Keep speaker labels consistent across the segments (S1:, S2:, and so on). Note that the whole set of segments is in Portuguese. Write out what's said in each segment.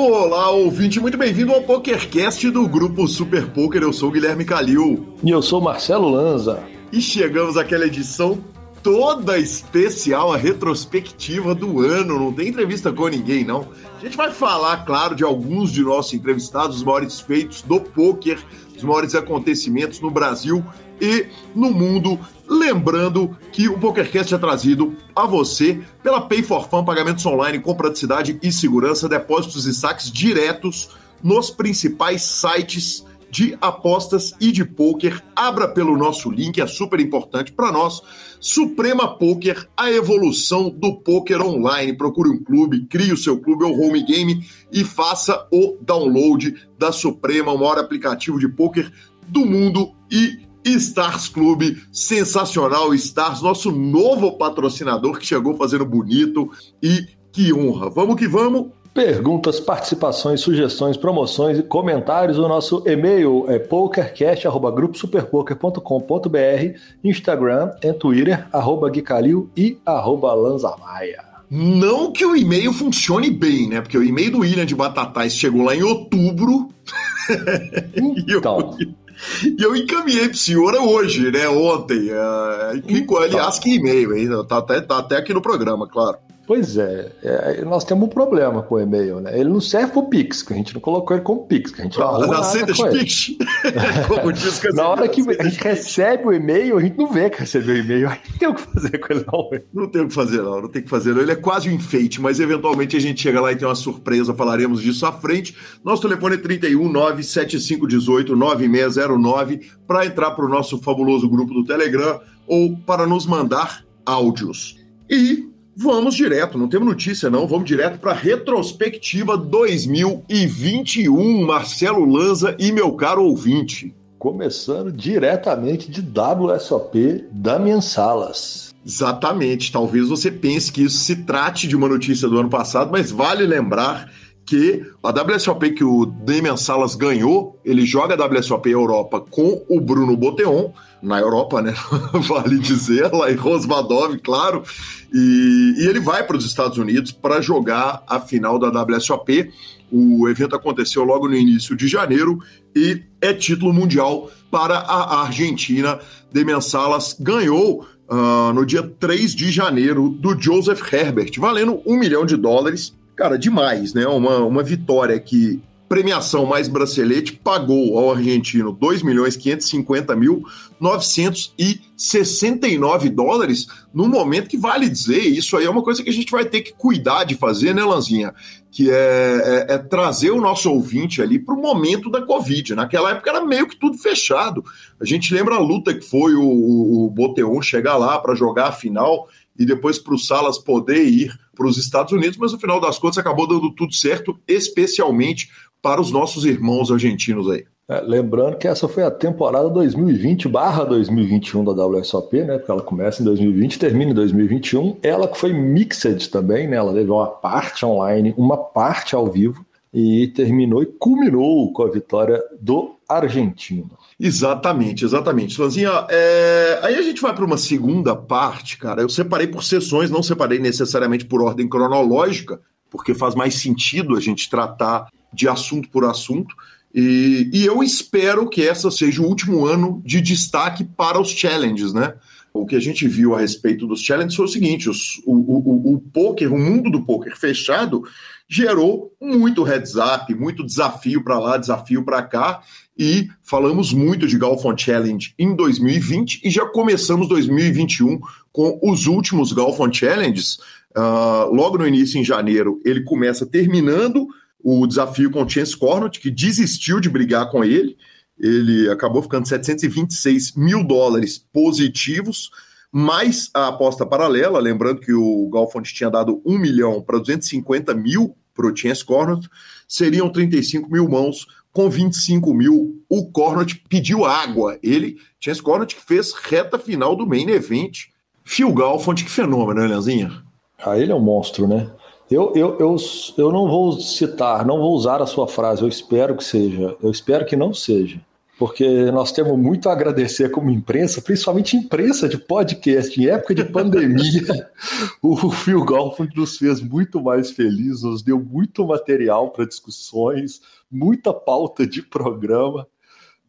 S1: Olá, ouvinte, muito bem-vindo ao PokerCast do Grupo Super Poker. Eu sou o Guilherme Calil.
S2: E eu sou Marcelo Lanza.
S1: E chegamos àquela edição toda especial, a retrospectiva do ano. Não tem entrevista com ninguém, não. A gente vai falar, claro, de alguns de nossos entrevistados, os maiores feitos do poker, os maiores acontecimentos no Brasil e no mundo. Lembrando que o PokerCast é trazido a você pela Pay for Fun, pagamentos online com praticidade e segurança, depósitos e saques diretos nos principais sites de apostas e de poker. Abra pelo nosso link, é super importante para nós. Suprema Poker, a evolução do poker online. Procure um clube, crie o seu clube ou home game e faça o download da Suprema, o maior aplicativo de poker do mundo e Stars Clube, sensacional Stars, nosso novo patrocinador que chegou fazendo bonito e que honra. Vamos que vamos.
S2: Perguntas, participações, sugestões, promoções e comentários. O nosso e-mail é pokercast.gruposuperpoker.com.br, Instagram e Twitter, arroba Guicalil e arroba Lanzamaia.
S1: Não que o e-mail funcione bem, né? Porque o e-mail do William de Batatais chegou lá em outubro.
S2: Então.
S1: E eu encaminhei pro senhor hoje, né? Ontem. Uh, então. Aliás, que e-mail, hein? Tá até, tá até aqui no programa, claro.
S2: Pois é, é, nós temos um problema com o e-mail, né? Ele não serve pro Pix, que a gente não colocou ele como Pix, que a gente não arruma nada
S1: Aceita
S2: com.
S1: Pix. Como diz que
S2: Na hora que a gente recebe o e-mail, a gente não vê que recebeu o e-mail, aí não tem o que fazer com ele não.
S1: Não tem o que fazer não, não tem o que fazer não. Ele é quase um enfeite, mas eventualmente a gente chega lá e tem uma surpresa, falaremos disso à frente. Nosso telefone é 31 97518 9609 para entrar para o nosso fabuloso grupo do Telegram ou para nos mandar áudios. E Vamos direto, não temos notícia não, vamos direto para retrospectiva 2021, Marcelo Lanza e meu caro ouvinte.
S2: Começando diretamente de WSOP, Damian Salas.
S1: Exatamente, talvez você pense que isso se trate de uma notícia do ano passado, mas vale lembrar que a WSOP que o Damian Salas ganhou, ele joga a WSOP Europa com o Bruno Boteon, na Europa, né? vale dizer, lá em Rosvadov, claro. E, e ele vai para os Estados Unidos para jogar a final da WSOP. O evento aconteceu logo no início de janeiro e é título mundial para a Argentina. Damian Salas ganhou uh, no dia 3 de janeiro do Joseph Herbert, valendo um milhão de dólares cara, demais, né? Uma, uma vitória que premiação mais bracelete pagou ao argentino 2 milhões 550 mil 969 dólares no momento que vale dizer isso aí é uma coisa que a gente vai ter que cuidar de fazer, né, Lanzinha? Que é, é, é trazer o nosso ouvinte ali para o momento da Covid. Naquela época era meio que tudo fechado. A gente lembra a luta que foi o, o, o Boteon chegar lá para jogar a final e depois para o Salas poder ir para os Estados Unidos, mas no final das contas acabou dando tudo certo, especialmente para os nossos irmãos argentinos aí.
S2: É, lembrando que essa foi a temporada 2020/2021 da WSOP, né? Porque ela começa em 2020 e termina em 2021. Ela que foi mixed também, né? Ela teve uma parte online, uma parte ao vivo e terminou e culminou com a vitória do argentino.
S1: Exatamente, exatamente. Lanzinha, é... aí a gente vai para uma segunda parte, cara. Eu separei por sessões, não separei necessariamente por ordem cronológica, porque faz mais sentido a gente tratar de assunto por assunto. E, e eu espero que essa seja o último ano de destaque para os challenges, né? O que a gente viu a respeito dos challenges foi o seguinte: os, o, o, o poker, o mundo do poker fechado, gerou muito heads up, muito desafio para lá, desafio para cá, e falamos muito de Golfon Challenge em 2020 e já começamos 2021 com os últimos Golfon Challenges. Uh, logo no início, em janeiro, ele começa terminando o desafio com o Chance Cornott, que desistiu de brigar com ele. Ele acabou ficando 726 mil dólares positivos, mais a aposta paralela. Lembrando que o Golfond tinha dado 1 milhão para 250 mil para o Chance Cornott, seriam 35 mil mãos com 25 mil. O Cornott pediu água. Ele, Chance Cornott, que fez reta final do main event. Phil Galfond, que fenômeno, né, Leãozinha?
S2: Ah, ele é um monstro, né? Eu, eu, eu, eu não vou citar, não vou usar a sua frase, eu espero que seja, eu espero que não seja. Porque nós temos muito a agradecer como imprensa, principalmente imprensa de podcast. Em época de pandemia, o Phil Golf nos fez muito mais felizes, nos deu muito material para discussões, muita pauta de programa.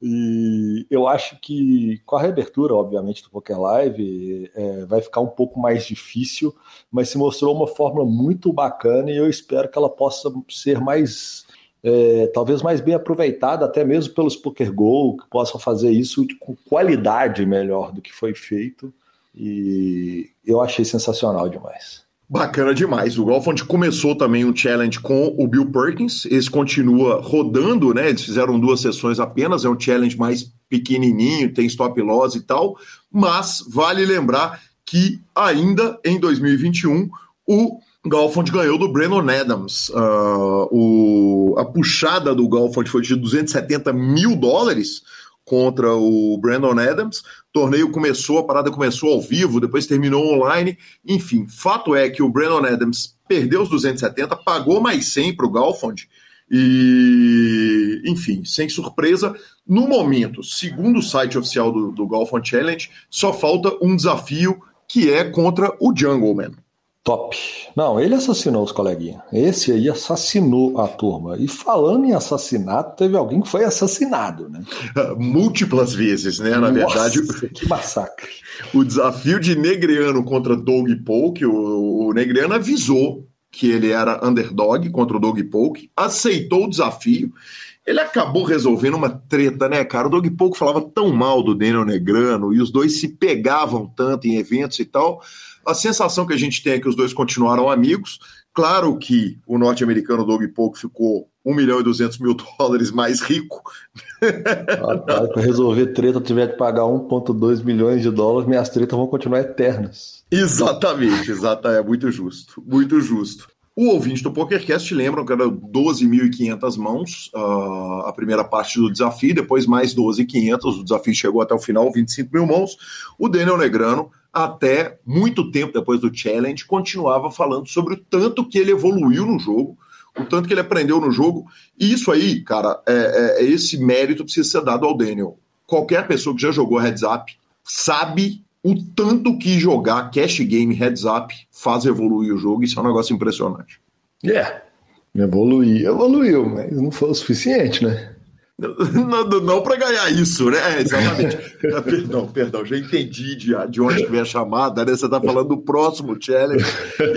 S2: E eu acho que com a reabertura, obviamente, do Poker Live, é, vai ficar um pouco mais difícil, mas se mostrou uma fórmula muito bacana e eu espero que ela possa ser mais, é, talvez mais bem aproveitada, até mesmo pelos Poker Go, que possam fazer isso com qualidade melhor do que foi feito. E eu achei sensacional demais.
S1: Bacana demais. O Golfond começou também um challenge com o Bill Perkins. Esse continua rodando, né? Eles fizeram duas sessões apenas. É um challenge mais pequenininho, tem stop loss e tal. Mas vale lembrar que ainda em 2021 o Golfond ganhou do Brennan Adams. Uh, o, a puxada do Golfond foi de 270 mil dólares contra o Brandon Adams. Torneio começou, a parada começou ao vivo, depois terminou online. Enfim, fato é que o Brandon Adams perdeu os 270, pagou mais 100 para o Galfond. E, enfim, sem surpresa, no momento, segundo o site oficial do, do Challenge, só falta um desafio que é contra o Jungleman.
S2: Top. Não, ele assassinou os coleguinhas. Esse aí assassinou a turma. E falando em assassinato, teve alguém que foi assassinado, né?
S1: Múltiplas vezes, né? Na Nossa, verdade.
S2: Que massacre.
S1: O desafio de Negreano contra Doug Polk, o, o Negreano avisou que ele era underdog contra o Doug Polk, aceitou o desafio. Ele acabou resolvendo uma treta, né, cara? O Doug Polk falava tão mal do Daniel Negrano e os dois se pegavam tanto em eventos e tal a sensação que a gente tem é que os dois continuaram amigos. Claro que o norte-americano Doug Polk ficou 1 milhão e 200 mil dólares mais rico.
S2: Para resolver treta, tiver que pagar 1,2 milhões de dólares, minhas tretas vão continuar eternas.
S1: Exatamente, exatamente. É muito justo, muito justo. O ouvinte do PokerCast lembram que era 12.500 mãos uh, a primeira parte do desafio, depois mais 12.500, o desafio chegou até o final, 25 mil mãos. O Daniel Negrano até muito tempo depois do challenge, continuava falando sobre o tanto que ele evoluiu no jogo, o tanto que ele aprendeu no jogo. E isso aí, cara, é, é, é esse mérito precisa ser dado ao Daniel. Qualquer pessoa que já jogou heads up sabe o tanto que jogar cash game heads up faz evoluir o jogo. Isso é um negócio impressionante.
S2: É, yeah. evoluiu, evoluiu, mas não foi o suficiente, né?
S1: Não, não para ganhar isso, né? É, exatamente. Ah, perdão, perdão, já entendi de, de onde vem a chamada, né? Você está falando do próximo challenge.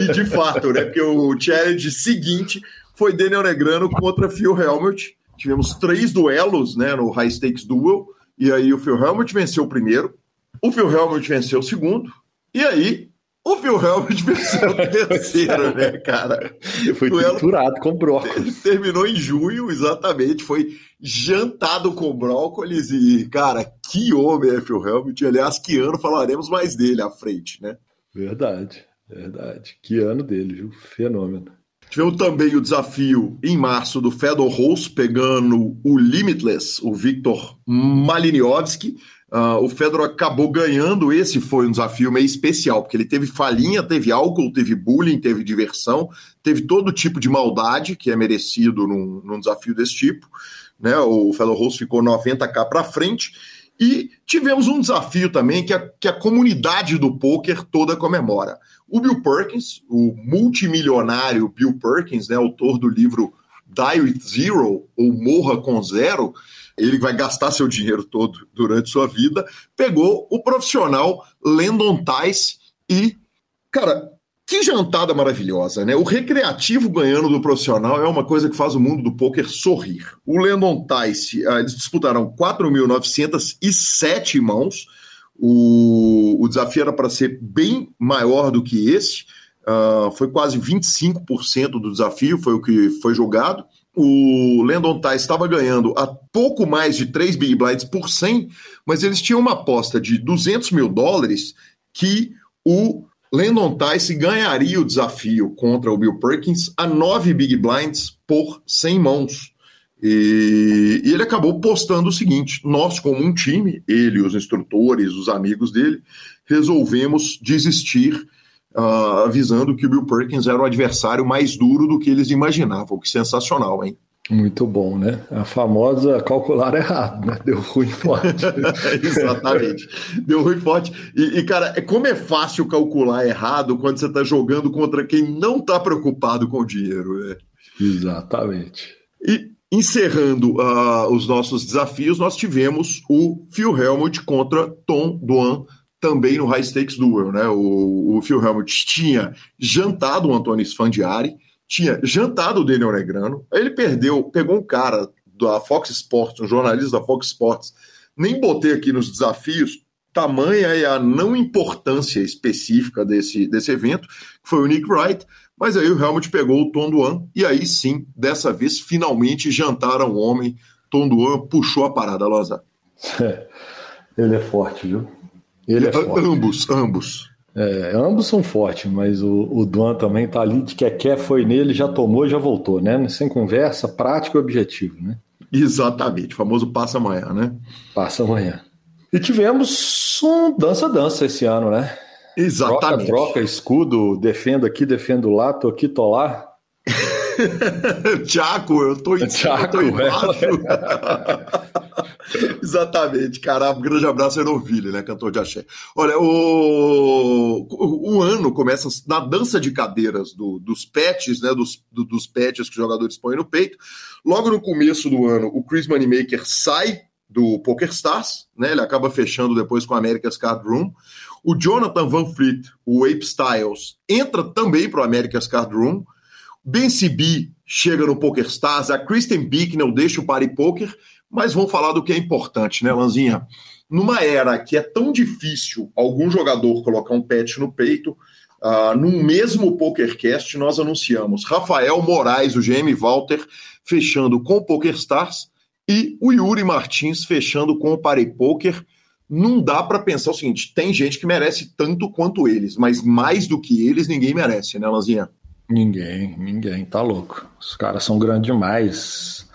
S1: E de fato, né? Porque o challenge seguinte foi Daniel Negrano contra Phil Helmut. Tivemos três duelos né, no High Stakes Duel. E aí o Phil Helmut venceu o primeiro, o Phil Helmut venceu o segundo. E aí o Phil Helmut venceu o terceiro, né, cara?
S2: Foi triturado com brócolis.
S1: Terminou em junho, exatamente. Foi jantado com brócolis e, cara, que homem é Phil Helmut. Aliás, que ano falaremos mais dele à frente, né?
S2: Verdade, verdade. Que ano dele, viu? Fenômeno.
S1: Tivemos também o desafio em março do Fedor Rose, pegando o Limitless, o Victor Maliniowski. Uh, o Fedor acabou ganhando. Esse foi um desafio meio especial, porque ele teve falinha, teve álcool, teve bullying, teve diversão, teve todo tipo de maldade que é merecido num, num desafio desse tipo. Né? O Fedor Rose ficou 90k para frente. E tivemos um desafio também que a, que a comunidade do poker toda comemora. O Bill Perkins, o multimilionário Bill Perkins, né, autor do livro Die with Zero, ou Morra com Zero, ele vai gastar seu dinheiro todo durante sua vida, pegou o profissional Landon Tice e, cara, que jantada maravilhosa, né? O recreativo ganhando do profissional é uma coisa que faz o mundo do poker sorrir. O Landon Tice, uh, eles disputaram 4.907 mãos, o, o desafio era para ser bem maior do que esse, uh, foi quase 25% do desafio, foi o que foi jogado o Landon Tice estava ganhando a pouco mais de 3 Big Blinds por 100, mas eles tinham uma aposta de 200 mil dólares que o Landon Tice ganharia o desafio contra o Bill Perkins a 9 Big Blinds por 100 mãos. E, e, ele acabou postando o seguinte: nós, como um time, ele, os instrutores, os amigos dele, resolvemos desistir uh, avisando que o Bill Perkins era o adversário mais duro do que eles imaginavam. Que sensacional, hein?
S2: Muito bom, né? A famosa calcular errado, né? Deu ruim forte.
S1: Exatamente. Deu ruim forte. E, e, cara, é como é fácil calcular errado quando você está jogando contra quem não está preocupado com o dinheiro, né?
S2: Exatamente.
S1: E encerrando uh, os nossos desafios, nós tivemos o Phil Helmut contra Tom Duan também no High Stakes Duel, né? O, o Phil Helmut tinha jantado o Antônio Sfandiari, tinha jantado o Daniel Negrano, aí ele perdeu, pegou um cara da Fox Sports, um jornalista da Fox Sports, nem botei aqui nos desafios, tamanha é a não importância específica desse, desse evento, que foi o Nick Wright, mas aí o Helmut pegou o Tom Duan, e aí sim, dessa vez, finalmente jantaram o homem, Tom Duan puxou a parada, Loza.
S2: Ele é forte, viu? Ele é forte.
S1: Ambos, ambos.
S2: É, ambos são fortes, mas o, o Duan também tá ali de que quer foi nele, já tomou, já voltou, né? Sem conversa, prático e objetivo, né?
S1: Exatamente, o famoso passa amanhã, né?
S2: Passa amanhã. E tivemos um dança-dança esse ano, né?
S1: Exatamente.
S2: Troca, troca, escudo, defendo aqui, defendo lá, tô aqui, tô lá.
S1: Tiago, eu tô em cima, eu tô embaixo. Exatamente, cara. Um grande abraço, Eroville, né? Cantor de axé. Olha, o, o, ano começa na dança de cadeiras do, dos patches, né? Dos, do, dos patches que os jogadores põem no peito. Logo no começo do ano, o Chris Moneymaker sai do PokerStars, né? Ele acaba fechando depois com a America's Card Room. O Jonathan Van Fleet, o Ape Styles, entra também para o America's Card Room. Ben CB chega no PokerStars, a Kristen Bicknell deixa o Party Poker mas vamos falar do que é importante, né, Lanzinha? Numa era que é tão difícil algum jogador colocar um patch no peito, uh, num mesmo PokerCast nós anunciamos Rafael Moraes, o GM Walter, fechando com o PokerStars e o Yuri Martins fechando com o Parei Poker. Não dá para pensar o seguinte: tem gente que merece tanto quanto eles, mas mais do que eles ninguém merece, né, Lanzinha?
S2: Ninguém, ninguém, tá louco. Os caras são grandes demais.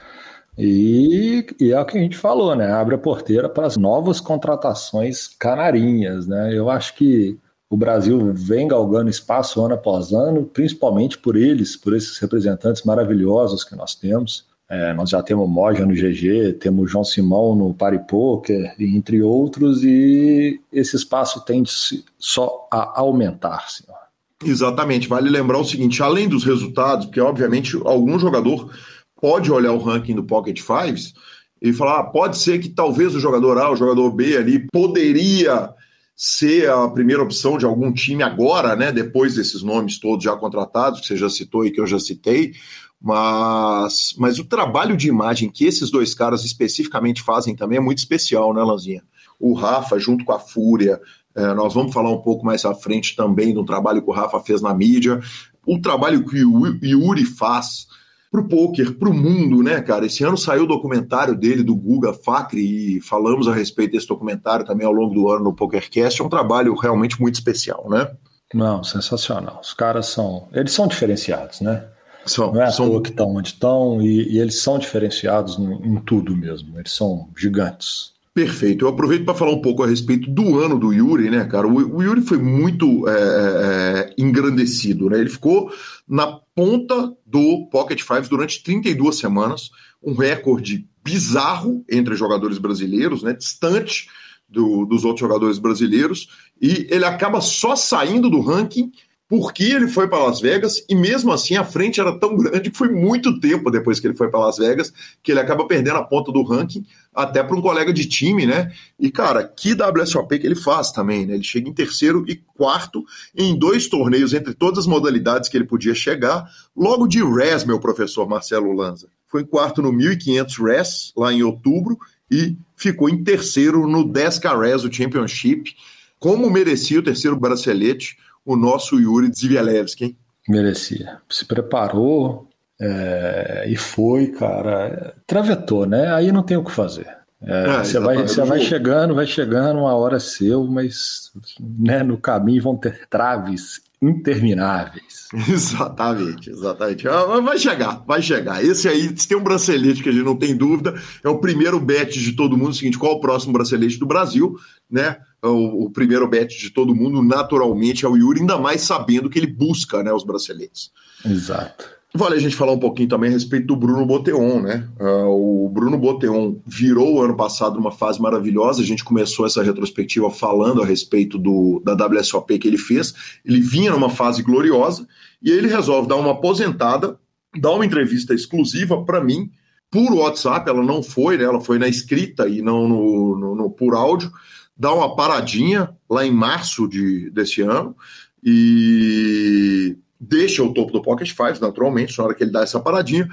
S2: E, e, é o que a gente falou, né? Abre a porteira para as novas contratações canarinhas, né? Eu acho que o Brasil vem galgando espaço ano após ano, principalmente por eles, por esses representantes maravilhosos que nós temos. É, nós já temos Moja no GG, temos João Simão no Pari Poker, entre outros, e esse espaço tende só a aumentar, senhor.
S1: Exatamente. Vale lembrar o seguinte: além dos resultados, porque obviamente algum jogador pode olhar o ranking do Pocket Fives e falar: ah, pode ser que talvez o jogador A, o jogador B ali poderia ser a primeira opção de algum time agora, né? Depois desses nomes todos já contratados, que você já citou e que eu já citei. Mas, mas o trabalho de imagem que esses dois caras especificamente fazem também é muito especial, né, Lanzinha? O Rafa, junto com a Fúria, é, nós vamos falar um pouco mais à frente também do trabalho que o Rafa fez na mídia. O trabalho que o Yuri faz para o poker, para o mundo, né, cara? Esse ano saiu o documentário dele, do Guga Facri, e falamos a respeito desse documentário também ao longo do ano no PokerCast. É um trabalho realmente muito especial, né?
S2: Não, sensacional. Os caras são. Eles são diferenciados, né?
S1: São,
S2: Não é à
S1: são...
S2: toa que estão onde estão, e, e, eles são diferenciados em, em tudo mesmo. Eles são gigantes.
S1: Perfeito. Eu aproveito para falar um pouco a respeito do ano do Yuri, né, cara? O, Yuri foi muito é, é, engrandecido, né? Ele ficou na ponta do Pocket Fives durante 32 semanas, um recorde bizarro entre jogadores brasileiros, né? Distante do, dos outros jogadores brasileiros, e ele acaba só saindo do ranking porque ele foi para Las Vegas e mesmo assim a frente era tão grande que foi muito tempo depois que ele foi para Las Vegas que ele acaba perdendo a ponta do ranking até para um colega de time, né? E cara, que WSOP que ele faz também, né? Ele chega em terceiro e quarto em dois torneios entre todas as modalidades que ele podia chegar, logo de res, meu professor Marcelo Lanza. Foi em quarto no 1500 res lá em outubro e ficou em terceiro no 10K res o Championship, como merecia o terceiro bracelete o nosso Yuri Zivielewski, hein?
S2: Merecia. Se preparou é, e foi, cara. Travetou, né? Aí não tem o que fazer. É, é, você vai, você vai chegando, vai chegando, uma hora é seu, mas né, no caminho vão ter traves intermináveis.
S1: Exatamente, exatamente. Ah, vai chegar, vai chegar. Esse aí, se tem um bracelete que a gente não tem dúvida, é o primeiro bet de todo mundo. É o seguinte, qual é o próximo bracelete do Brasil, né? O, o, primeiro bet de todo mundo, naturalmente, é o Yuri, ainda mais sabendo que ele busca né, os braceletes.
S2: Exato.
S1: Vale a gente falar um pouquinho também a respeito do Bruno Boteon, né? Uh, o Bruno Boteon virou ano passado uma fase maravilhosa. A gente começou essa retrospectiva falando a respeito do, da WSOP que ele fez. Ele vinha numa fase gloriosa e ele resolve dar uma aposentada, dar uma entrevista exclusiva para mim por WhatsApp. Ela não foi, né? Ela foi na escrita e não no, no, no por áudio. Dá uma paradinha lá em março de, desse ano e deixa o topo do Pocket 5, naturalmente, na hora que ele dá essa paradinha.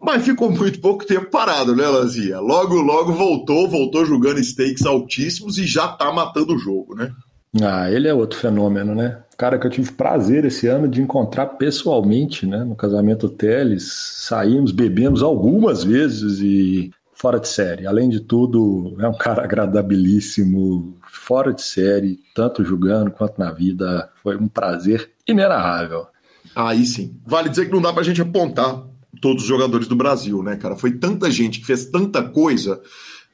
S1: Mas ficou muito pouco tempo parado, né, Lanzinha? Logo, logo voltou, voltou jogando stakes altíssimos e já tá matando o jogo, né?
S2: Ah, ele é outro fenômeno, né? Cara que eu tive prazer esse ano de encontrar pessoalmente, né? No casamento Teles, saímos, bebemos algumas vezes e fora de série. Além de tudo, é um cara agradabilíssimo, fora de série, tanto jogando quanto na vida. Foi um prazer inenarrável.
S1: Aí sim. Vale dizer que não dá pra gente apontar todos os jogadores do Brasil, né, cara? Foi tanta gente que fez tanta coisa.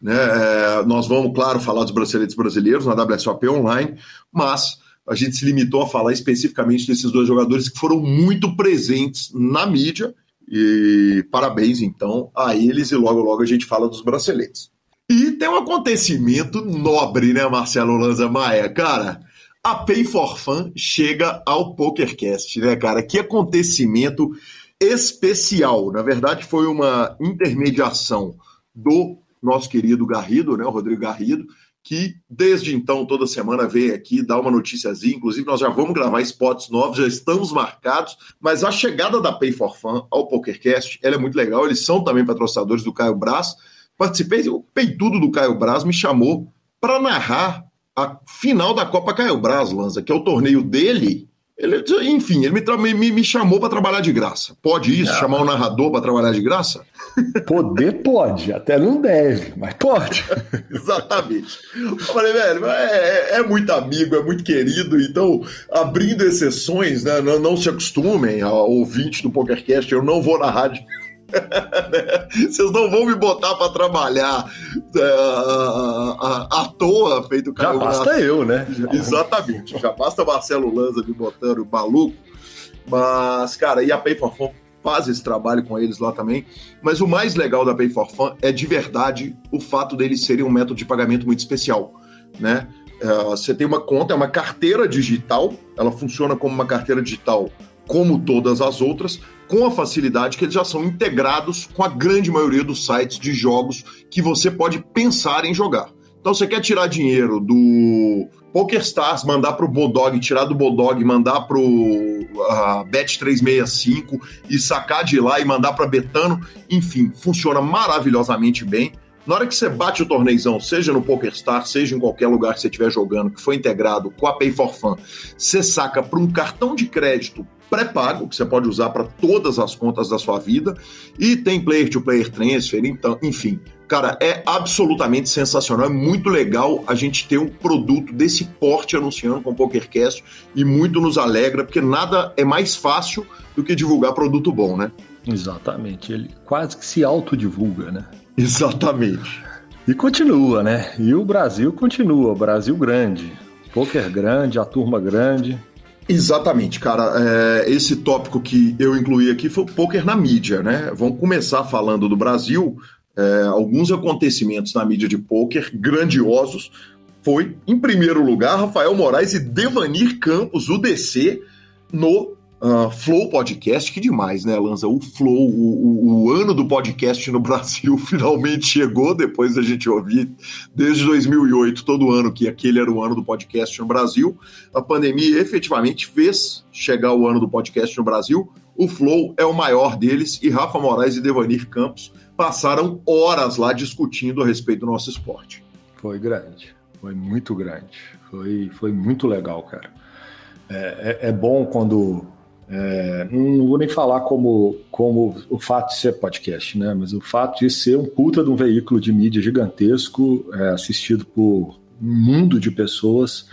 S1: Né? É, nós vamos, claro, falar dos braceletes brasileiros na WSOP Online, mas a gente se limitou a falar especificamente desses dois jogadores que foram muito presentes na mídia. E parabéns, então, a eles, e logo, logo a gente fala dos braceletes. E tem um acontecimento nobre, né, Marcelo Lanza Maia? Cara, a Pay for Fun chega ao PokerCast, né, cara? Que acontecimento especial. Na verdade, foi uma intermediação do nosso querido Garrido, né, o Rodrigo Garrido, que desde então, toda semana, vem aqui dar uma noticiazinha. Inclusive, nós já vamos gravar spots novos, já estamos marcados. Mas a chegada da Pay for Fun ao PokerCast ela é muito legal. Eles são também patrocinadores do Caio Braz. Participei, o peitudo do Caio Braz me chamou para narrar a final da Copa Caio Braz, Lanza, que é o torneio dele. Ele, enfim, ele me, me, me chamou para trabalhar de graça. Pode isso? Chamar um narrador para trabalhar de graça?
S2: Poder pode, até não deve, mas pode.
S1: Exatamente. Eu falei, velho, é, é, é, muito amigo, é muito querido, então, abrindo exceções, né, não, não se acostumem ao ouvinte do PokerCast, eu não vou narrar de Vocês não vão me botar para trabalhar é, à toa, feito
S2: Já basta eu, né?
S1: Exatamente. Já basta Marcelo Lanza me botando o maluco. Mas, cara, e a Pay for Fun faz esse trabalho com eles lá também. Mas o mais legal da Pay for Fun é de verdade o fato deles serem um método de pagamento muito especial, né? Uh, você tem uma conta, é uma carteira digital, ela funciona como uma carteira digital como todas as outras, com a facilidade que eles já são integrados com a grande maioria dos sites de jogos que você pode pensar em jogar. Então você quer tirar dinheiro do PokerStars, mandar para o Bodog, tirar do Bodog, mandar para o uh, Bet365 e sacar de lá e mandar para Betano, enfim, funciona maravilhosamente bem. Na hora que você bate o torneizão, seja no PokerStars, seja em qualquer lugar que você estiver jogando, que foi integrado com a Pay for Fun, você saca para um cartão de crédito pré-pago, que você pode usar para todas as contas da sua vida, e tem player-to-player transfer, então, enfim. Cara, é absolutamente sensacional, é muito legal a gente ter um produto desse porte anunciando com o PokerCast e muito nos alegra, porque nada é mais fácil do que divulgar produto bom, né?
S2: Exatamente, ele quase que se autodivulga, né?
S1: Exatamente.
S2: E continua, né? E o Brasil continua, Brasil grande. Poker grande, a turma grande.
S1: Exatamente, cara. É, esse tópico que eu incluí aqui foi o poker na mídia, né? Vamos começar falando do Brasil. É, alguns acontecimentos na mídia de poker grandiosos. Foi, em primeiro lugar, Rafael Moraes e Devanir Campos, o DC, no Uh, Flow Podcast, que demais, né, Lanza? O Flow, o, o, o, ano do podcast no Brasil finalmente chegou, depois da gente ouvir desde 2008, todo ano, que aquele era o ano do podcast no Brasil. A pandemia efetivamente fez chegar o ano do podcast no Brasil. O Flow é o maior deles e Rafa Moraes e Devanir Campos passaram horas lá discutindo a respeito do nosso esporte.
S2: Foi grande, foi muito grande, foi, foi muito legal, cara. é, é, é bom quando é, não vou nem falar como, como o fato de ser podcast, né? Mas o fato de ser um puta de um veículo de mídia gigantesco, é, assistido por um mundo de pessoas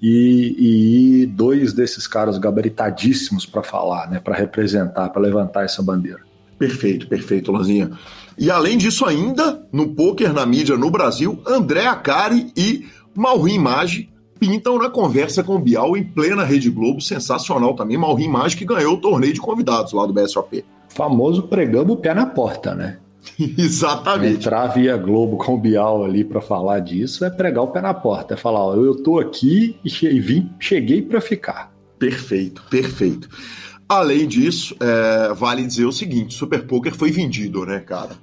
S2: e, e dois desses caras gabaritadíssimos para falar, né? Para representar, para levantar essa bandeira.
S1: Perfeito, perfeito, Lanzinha. E além disso, ainda no poker na mídia no Brasil, André Acari e Maurim Maggi pintam na conversa com o Bial em plena Rede Globo, sensacional também. Malrim Mágico que ganhou o torneio de convidados lá do BSOP.
S2: Famoso pregando o pé na porta, né?
S1: Exatamente.
S2: Entrar via Globo com o Bial ali para falar disso é pregar o pé na porta, é falar, ó, eu tô aqui e vim, cheguei para ficar.
S1: Perfeito, perfeito. Além disso, é, vale dizer o seguinte: Super Poker foi vendido, né, cara?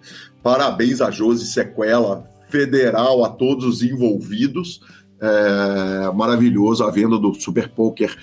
S1: Parabéns a Josi Sequela, federal, a todos os envolvidos. É, maravilhoso a venda do Super Poker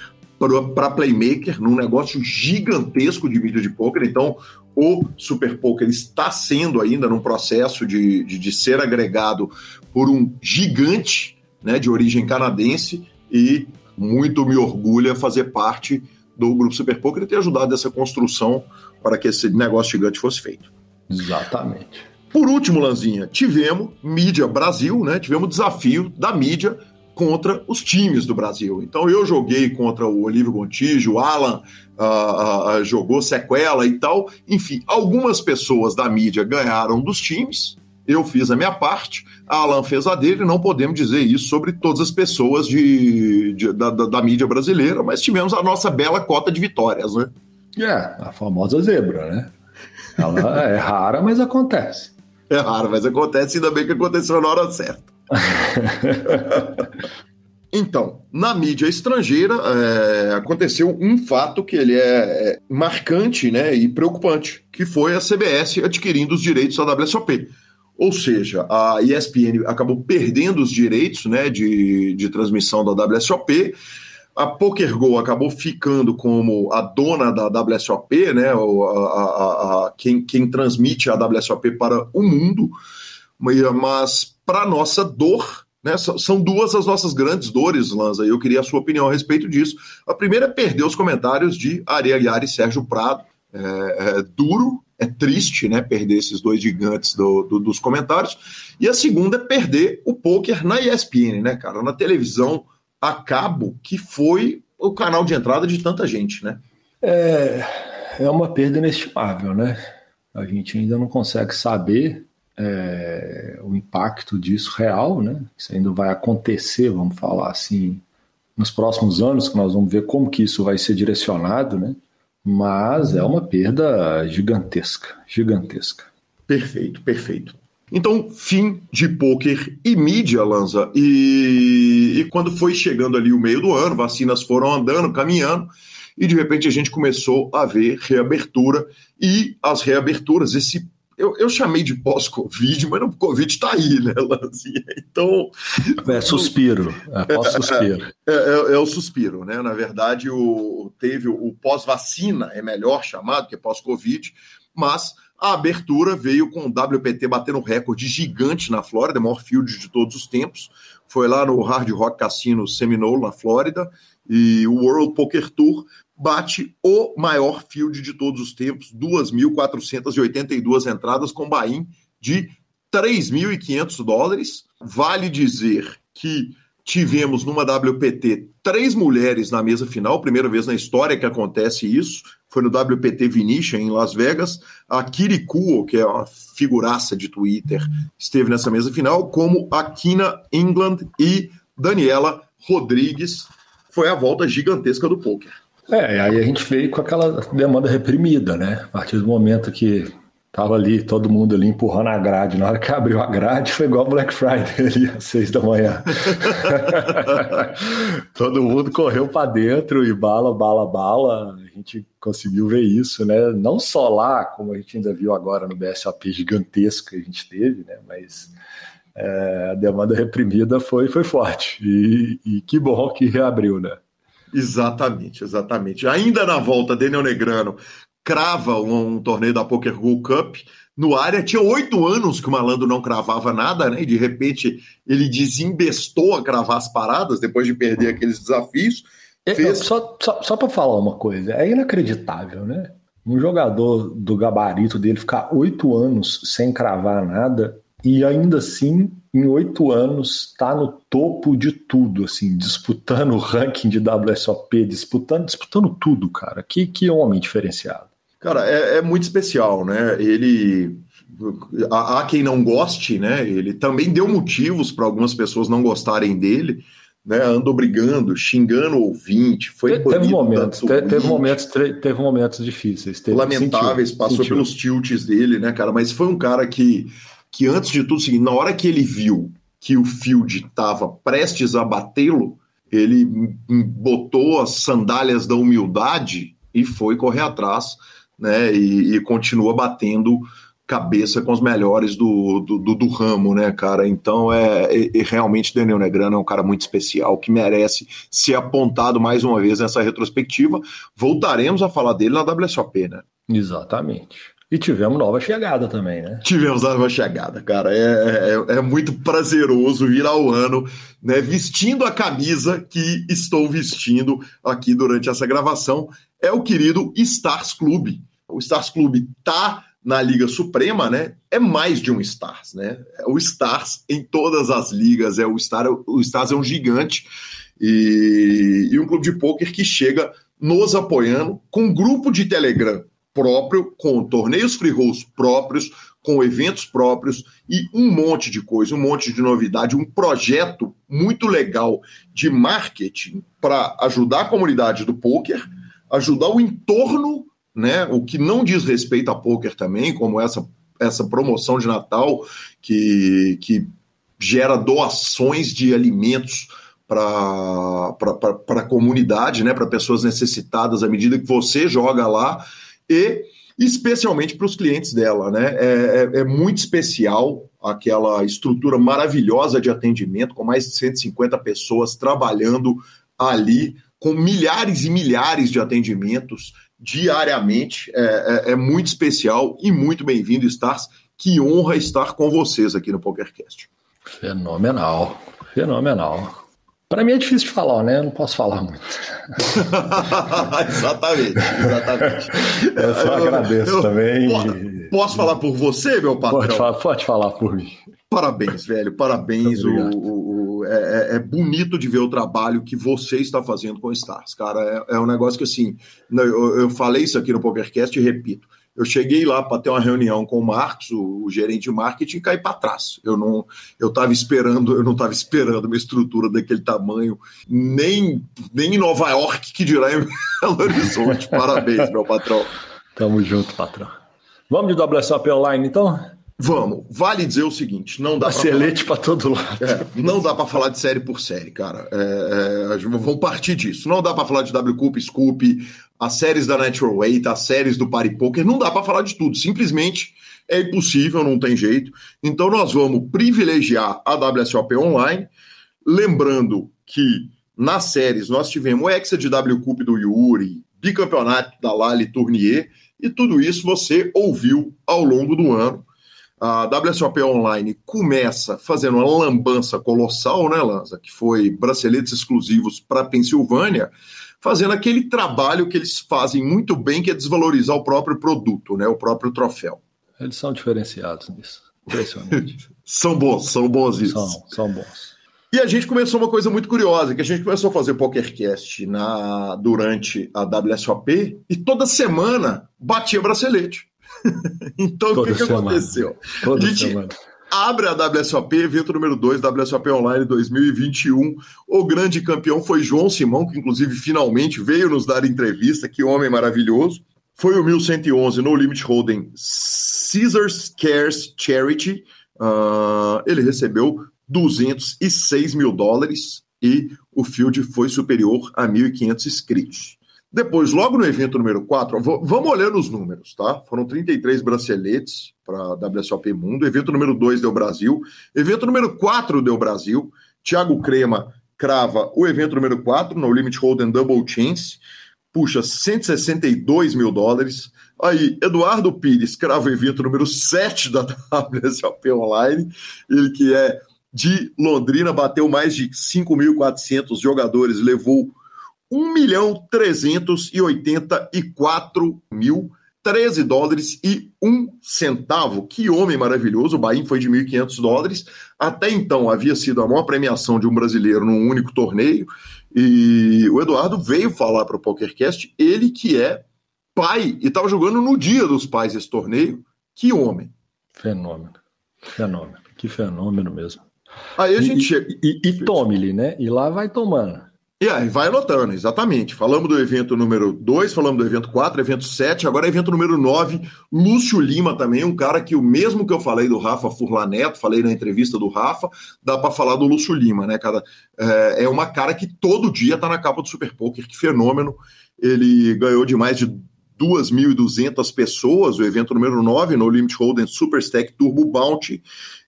S1: para Playmaker, num negócio gigantesco de mídia de poker. Então, o Super Poker está sendo ainda num processo de, de, de ser agregado por um gigante né, de origem canadense e muito me orgulha fazer parte do Grupo Super Poker e ter ajudado nessa construção para que esse negócio gigante fosse feito.
S2: Exatamente.
S1: Por último, Lanzinha, tivemos mídia Brasil, né? Tivemos desafio da mídia contra os times do Brasil. Então eu joguei contra o Olívio Gontijo, o Alan uh, uh, jogou sequela e tal. Enfim, algumas pessoas da mídia ganharam dos times. Eu fiz a minha parte, a Alan fez a dele. Não podemos dizer isso sobre todas as pessoas de, de da, da, da mídia brasileira, mas tivemos a nossa bela cota de vitórias, né?
S2: É, a famosa zebra, né? Ela é rara, mas acontece.
S1: É raro, mas acontece, ainda bem que aconteceu na hora certa. então, na mídia estrangeira, é, aconteceu um fato que ele é, é marcante né, e preocupante, que foi a CBS adquirindo os direitos da WSOP. Ou seja, a ESPN acabou perdendo os direitos né, de, de transmissão da WSOP, a PokerGo acabou ficando como a dona da WSOP, né, a, a, a, quem, quem transmite a WSOP para o mundo, mas para nossa dor, né, são duas as nossas grandes dores, Lanza, e eu queria a sua opinião a respeito disso. A primeira é perder os comentários de Ari Aguiar e Sérgio Prado, é, é duro, é triste, né, perder esses dois gigantes do, do, dos comentários, e a segunda é perder o poker na ESPN, né, cara, na televisão, a cabo, que foi o canal de entrada de tanta gente, né?
S2: É, é uma perda inestimável, né? A gente ainda não consegue saber é, o impacto disso real, né? Isso ainda vai acontecer, vamos falar assim, nos próximos anos, que nós vamos ver como que isso vai ser direcionado, né? Mas é uma perda gigantesca, gigantesca.
S1: Perfeito, perfeito. Então, fim de poker e mídia, Lanza. E, e, quando foi chegando ali o meio do ano, vacinas foram andando, caminhando, e de repente a gente começou a ver reabertura. E as reaberturas, esse. Eu, eu chamei de pós-Covid, mas o Covid está aí, né, Lanzinha? Então.
S2: É suspiro, é pós-suspiro.
S1: É, é, é, o suspiro, né? Na verdade, o, teve o, o pós-vacina, é melhor chamado, que é pós-Covid, mas a abertura veio com o WPT batendo recorde gigante na Flórida, maior field de todos os tempos. Foi lá no Hard Rock Casino Seminole, na Flórida, e o World Poker Tour bate o maior field de todos os tempos, 2.482 entradas com buy-in de 3.500 dólares. Vale dizer que tivemos numa WPT três mulheres na mesa final, primeira vez na história que acontece isso, foi no WPT Vinicius em Las Vegas. A Kirikuo, que é uma figuraça de Twitter, esteve nessa mesa final, como a Kina England e Daniela Rodrigues. Foi a volta gigantesca do poker.
S2: É, aí a gente veio com aquela demanda reprimida, né? A partir do momento que Tava ali, todo mundo ali empurrando a grade. Na hora que abriu a grade, foi igual Black Friday ali, às seis da manhã. todo mundo correu para dentro e bala, bala, bala. A gente conseguiu ver isso, né? Não só lá, como a gente ainda viu agora no BSOP gigantesco que a gente teve, né? Mas é, a demanda reprimida foi, foi forte. E, e que bom que reabriu, né?
S1: Exatamente, exatamente. Ainda na volta, Daniel Negrano crava um, um torneio da Poker Go Cup no área. Tinha oito anos que o malandro não cravava nada, né? E de repente ele desembestou a cravar as paradas depois de perder aqueles desafios.
S2: É, fez... Só, só, só para falar uma coisa, é inacreditável, né? Um jogador do gabarito dele ficar oito anos sem cravar nada e ainda assim, em oito anos, está no topo de tudo, assim, disputando o ranking de WSOP, disputando, disputando tudo, cara. Que, que homem diferenciado.
S1: Cara, é, é muito especial, né? Ele. Há, quem não goste, né? Ele também deu motivos para algumas pessoas não gostarem dele. né, andou brigando, xingando o ouvinte, foi
S2: Te, teve momentos, te, teve momentos, teve momentos difíceis, teve,
S1: lamentáveis, sentiu, passou sentiu. pelos tilts dele, né, cara? Mas foi um cara que, que antes de tudo, assim, na hora que ele viu que o Field estava prestes a batê-lo, ele botou as sandálias da humildade e foi correr atrás, né? E, e continua batendo cabeça com os melhores do, do, do, do ramo, né, cara? Então é, é, é, realmente Daniel Negrano é um cara muito especial que merece ser apontado mais uma vez nessa retrospectiva. Voltaremos a falar dele na WSOP, né?
S2: Exatamente. E tivemos nova chegada também, né?
S1: Tivemos nova chegada, cara. É, é, é, muito prazeroso virar o ano, né? Vestindo a camisa que estou vestindo aqui durante essa gravação. É o querido Stars Clube. O Stars Clube tá na Liga Suprema, né? É mais de um Stars, né? É o Stars em todas as ligas. É o Star, o Stars é um gigante e, e um clube de pôquer que chega nos apoiando com um grupo de Telegram próprio, com torneios free rolls próprios, com eventos próprios e um monte de coisa, um monte de novidade, um projeto muito legal de marketing para ajudar a comunidade do poker, ajudar o entorno, né, o que não diz respeito a poker também, como essa essa promoção de Natal que, que gera doações de alimentos para a comunidade, né, para pessoas necessitadas à medida que você joga lá e especialmente para os clientes dela, né? É, é, é, muito especial aquela estrutura maravilhosa de atendimento, com mais de 150 pessoas trabalhando ali, com milhares e milhares de atendimentos diariamente. É, é, é muito especial e muito bem-vindo, Stars. Que honra estar com vocês aqui no PokerCast.
S2: Fenomenal, fenomenal. Para mim é difícil de falar, né? Eu não posso falar muito.
S1: exatamente, exatamente.
S2: Eu só agradeço eu, também. Posso,
S1: posso falar por você, meu patrão?
S2: Pode falar, pode falar por mim.
S1: Parabéns, velho, parabéns. O, o, é, é, bonito de ver o trabalho que você está fazendo com Stars, cara. É, é um negócio que, assim, eu, eu falei isso aqui no PokerCast e repito eu cheguei lá para ter uma reunião com o Marcos, o, o gerente de marketing, e caí para trás. Eu não, eu estava esperando, eu não estava esperando uma estrutura daquele tamanho, nem, nem em Nova York, que dirá em Belo Horizonte. Parabéns, meu patrão.
S2: Tamo junto, patrão. Vamos de WSOP online, então?
S1: Vamos. Vale dizer o seguinte, não dá
S2: Excelente para todo lado.
S1: É, não dá para falar de série por série, cara. É, é, vamos partir disso. Não dá para falar de W Cup, Scoop, as séries da Natural Weight, as séries do Party Poker. Não dá para falar de tudo. Simplesmente é impossível, não tem jeito. Então nós vamos privilegiar a WSOP online, lembrando que nas séries nós tivemos o Hexa de W Cup do Yuri, bicampeonato da Lali Tournier, e tudo isso você ouviu ao longo do ano a WSOP Online começa fazendo uma lambança colossal, né, Lanza? Que foi braceletes exclusivos para Pensilvânia, fazendo aquele trabalho que eles fazem muito bem, que é desvalorizar o próprio produto, né, o próprio troféu.
S2: Eles são diferenciados nisso. Impressionante.
S1: são bons, são bons isso.
S2: São, são bons.
S1: E a gente começou uma coisa muito curiosa, que a gente começou a fazer PokerCast na, durante a WSOP e toda semana batia bracelete. então, o que, que aconteceu?
S2: A gente semana.
S1: abre a WSOP, evento número 2, WSOP Online 2021. O grande campeão foi João Simão, que inclusive finalmente veio nos dar entrevista. Que homem maravilhoso. Foi o 1111 no Limit Hold'em Caesars Cares Charity. Uh, ele recebeu 206 mil dólares e o field foi superior a 1.500 inscritos. Depois, logo no evento número 4, vamos olhando os números, tá? Foram 33 braceletes para a WSOP Mundo. Evento número 2 deu Brasil. Evento número 4 deu Brasil. Thiago Crema crava o evento número 4 no Limit Hold'em Double Chance. Puxa 162 mil dólares. Aí, Eduardo Pires crava o evento número 7 da WSOP Online. Ele que é de Londrina, bateu mais de 5.400 jogadores, levou 1 milhão 384 mil 13 dólares e um centavo. Que homem maravilhoso! O Bahia foi de 1.500 dólares. Até então havia sido a maior premiação de um brasileiro num único torneio. E o Eduardo veio falar para o PokerCast, ele que é pai e estava jogando no dia dos pais esse torneio. Que homem!
S2: Fenômeno, fenômeno, que fenômeno mesmo. Aí a gente e, chega. E, e tome-lhe, né? E lá vai tomando.
S1: E aí vai anotando, exatamente. Falamos do evento número 2, falamos do evento 4, evento 7, agora evento número 9, Lúcio Lima também, um cara que o mesmo que eu falei do Rafa Furlaneto, falei na entrevista do Rafa, dá para falar do Lúcio Lima, né, cara? É, é uma cara que todo dia tá na capa do Super Poker, que fenômeno. Ele ganhou de mais de 2.200 pessoas, o evento número 9, no Limit Hold'em Super Stack Turbo Bounty,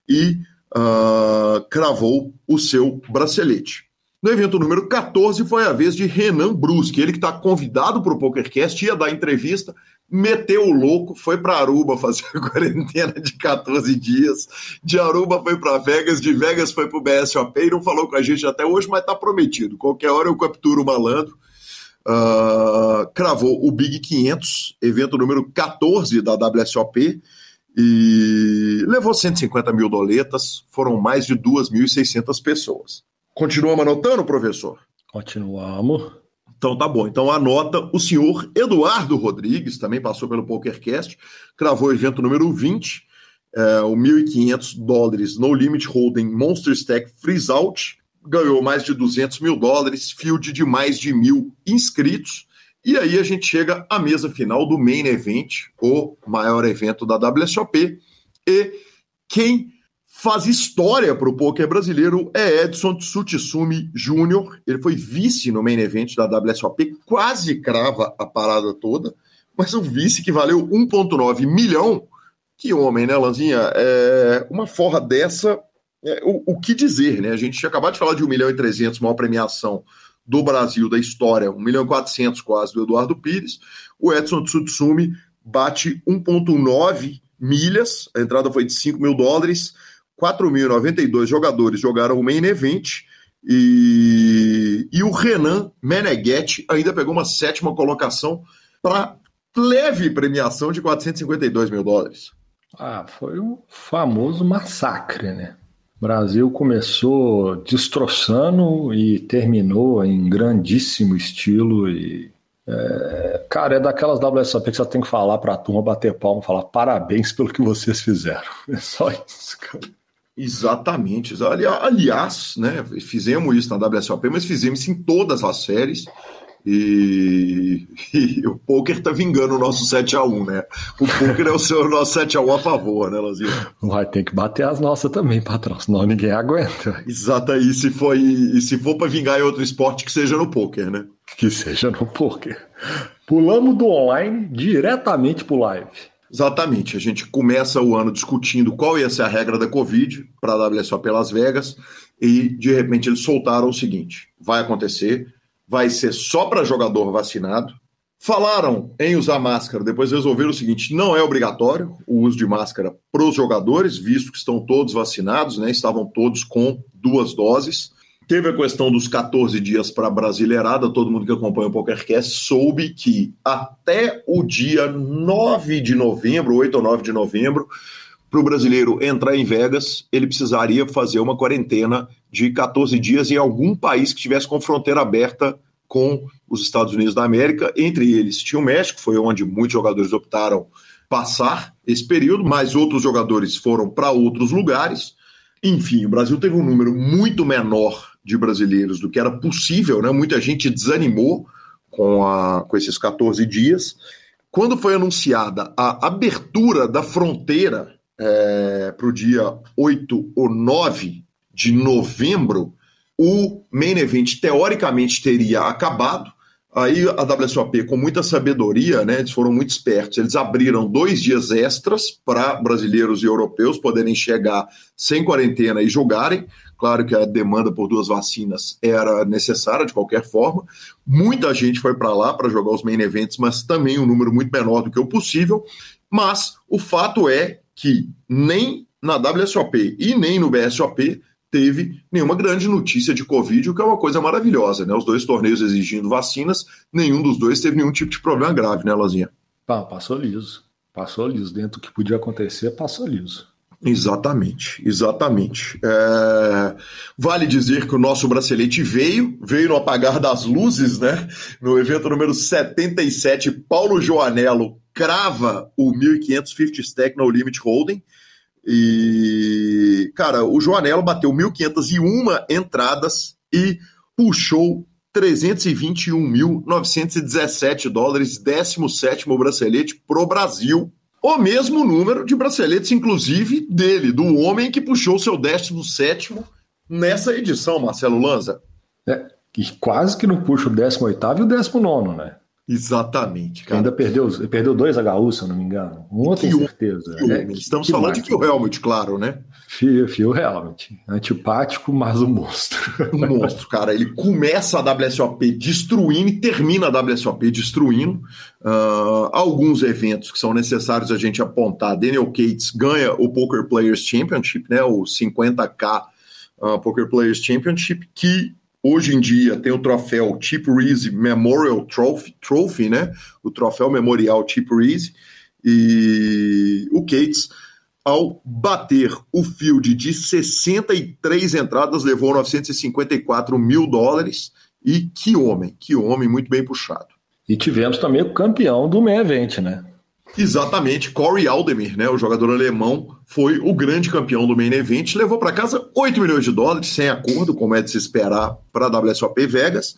S1: e uh, cravou o seu bracelete. No evento número 14 foi a vez de Renan Brusque, ele que está convidado para o PokerCast, ia dar entrevista, meteu o louco, foi para Aruba fazer a quarentena de 14 dias, de Aruba foi para Vegas, de Vegas foi para o BSOP e não falou com a gente até hoje, mas está prometido. Qualquer hora eu capturo o malandro. Uh, cravou o Big 500, evento número 14 da WSOP, e levou 150 mil doletas, foram mais de 2.600 pessoas. Continuamos anotando, professor?
S2: Continuamos.
S1: Então tá bom. Então anota o senhor Eduardo Rodrigues, também passou pelo PokerCast, cravou o evento número 20, é, o 1.500 dólares no Limit Holding Monster Stack Freeze Out, ganhou mais de 200 mil dólares, field de mais de mil inscritos. E aí a gente chega à mesa final do Main Event, o maior evento da WSOP. E quem faz história para o poker brasileiro é Edson Tsutsumi Júnior. Ele foi vice no main event da WSOP, quase crava a parada toda, mas um vice que valeu 1,9 milhão. Que homem, né, Lanzinha? É, uma forra dessa, é, o, o, que dizer, né? A gente tinha acabado de falar de 1 milhão e 300, maior premiação do Brasil, da história, 1 milhão e 400 quase, do Eduardo Pires. O Edson Tsutsumi bate 1,9 milhas, a entrada foi de 5 mil dólares 4.092 jogadores jogaram o main event e, e o Renan Meneghetti ainda pegou uma sétima colocação para leve premiação de 452 mil dólares.
S2: Ah, foi um famoso massacre, né? O Brasil começou destroçando e terminou em grandíssimo estilo e é, cara, é daquelas WSOP que você tem que falar para a turma, bater palma, falar parabéns pelo que vocês fizeram. É só isso, cara.
S1: Exatamente. Aliás, né, fizemos isso na WSOP, mas fizemos isso em todas as séries. E, e o poker tá vingando o nosso 7x1, né? O poker é o seu nosso 7x1 a favor, né, Lazinho?
S2: Vai ter que bater as nossas também, patrão, senão ninguém aguenta.
S1: Exato, e se for, e se for para vingar em outro esporte, que seja no poker, né?
S2: Que seja no poker. Pulamos do online diretamente pro live.
S1: Exatamente. A gente começa o ano discutindo qual ia ser a regra da Covid para a WSOP Las Vegas e, de repente, eles soltaram o seguinte: vai acontecer, vai ser só para jogador vacinado. Falaram em usar máscara, depois resolveram o seguinte: não é obrigatório o uso de máscara para os jogadores, visto que estão todos vacinados, né? Estavam todos com duas doses. Teve a questão dos 14 dias para a Brasileirada, todo mundo que acompanha o PokerCast soube que até o dia 9 de novembro, 8 ou 9 de novembro, para o brasileiro entrar em Vegas, ele precisaria fazer uma quarentena de 14 dias em algum país que tivesse com fronteira aberta com os Estados Unidos da América. Entre eles tinha o México, foi onde muitos jogadores optaram passar esse período, mas outros jogadores foram para outros lugares. Enfim, o Brasil teve um número muito menor de brasileiros do que era possível, né? Muita gente desanimou com, a, com esses 14 dias. Quando foi anunciada a abertura da fronteira é, para o dia 8 ou 9 de novembro, o main event teoricamente teria acabado. Aí a WSOP, com muita sabedoria, né, eles foram muito espertos, eles abriram dois dias extras para brasileiros e europeus poderem chegar sem quarentena e jogarem. Claro que a demanda por duas vacinas era necessária de qualquer forma. Muita gente foi para lá para jogar os main events, mas também um número muito menor do que o possível. Mas o fato é que nem na WSOP e nem no BSOP teve nenhuma grande notícia de Covid, o que é uma coisa maravilhosa, né? Os dois torneios exigindo vacinas, nenhum dos dois teve nenhum tipo de problema grave, né, Lozinha?
S2: passou liso. Passou liso. Dentro do que podia acontecer, passou liso.
S1: Exatamente, exatamente. É... Vale dizer que o nosso bracelete veio, veio no apagar das luzes, né? No evento número 77, Paulo Joanello crava o 1550 Stack no Limit Holding. E, cara, o Joanelo bateu 1.501 entradas e puxou 321.917 dólares, 17 bracelete pro Brasil. O mesmo número de braceletes, inclusive, dele, do homem que puxou seu 17 nessa edição, Marcelo Lanza.
S2: É, que quase que não puxa o 18 e o 19, né?
S1: Exatamente,
S2: cara. Ainda perdeu, perdeu dois HU, se eu não me engano. Um tem certeza.
S1: É, estamos que falando máquina. de Phil Helmut, claro, né?
S2: Phil, Phil Helmut. Antipático, mas um monstro.
S1: Um monstro, cara. Ele começa a WSOP destruindo e termina a WSOP destruindo. Uh, alguns eventos que são necessários a gente apontar. Daniel Cates ganha o Poker Players Championship, né? O 50K uh, ah, Poker Players Championship, que Hoje em dia tem o troféu Chip Reese Memorial Trophy, Trophy, né? O troféu memorial Chip Reese. E o Cates, ao bater o field de 63 entradas, levou 954 mil dólares. E que homem, que homem, muito bem puxado.
S2: E tivemos também o campeão do main event, né?
S1: Exatamente, Corey Aldemir, né, o jogador alemão, foi o grande campeão do main event, levou para casa 8 milhões de dólares, sem acordo, como é de se esperar para a WSOP Vegas,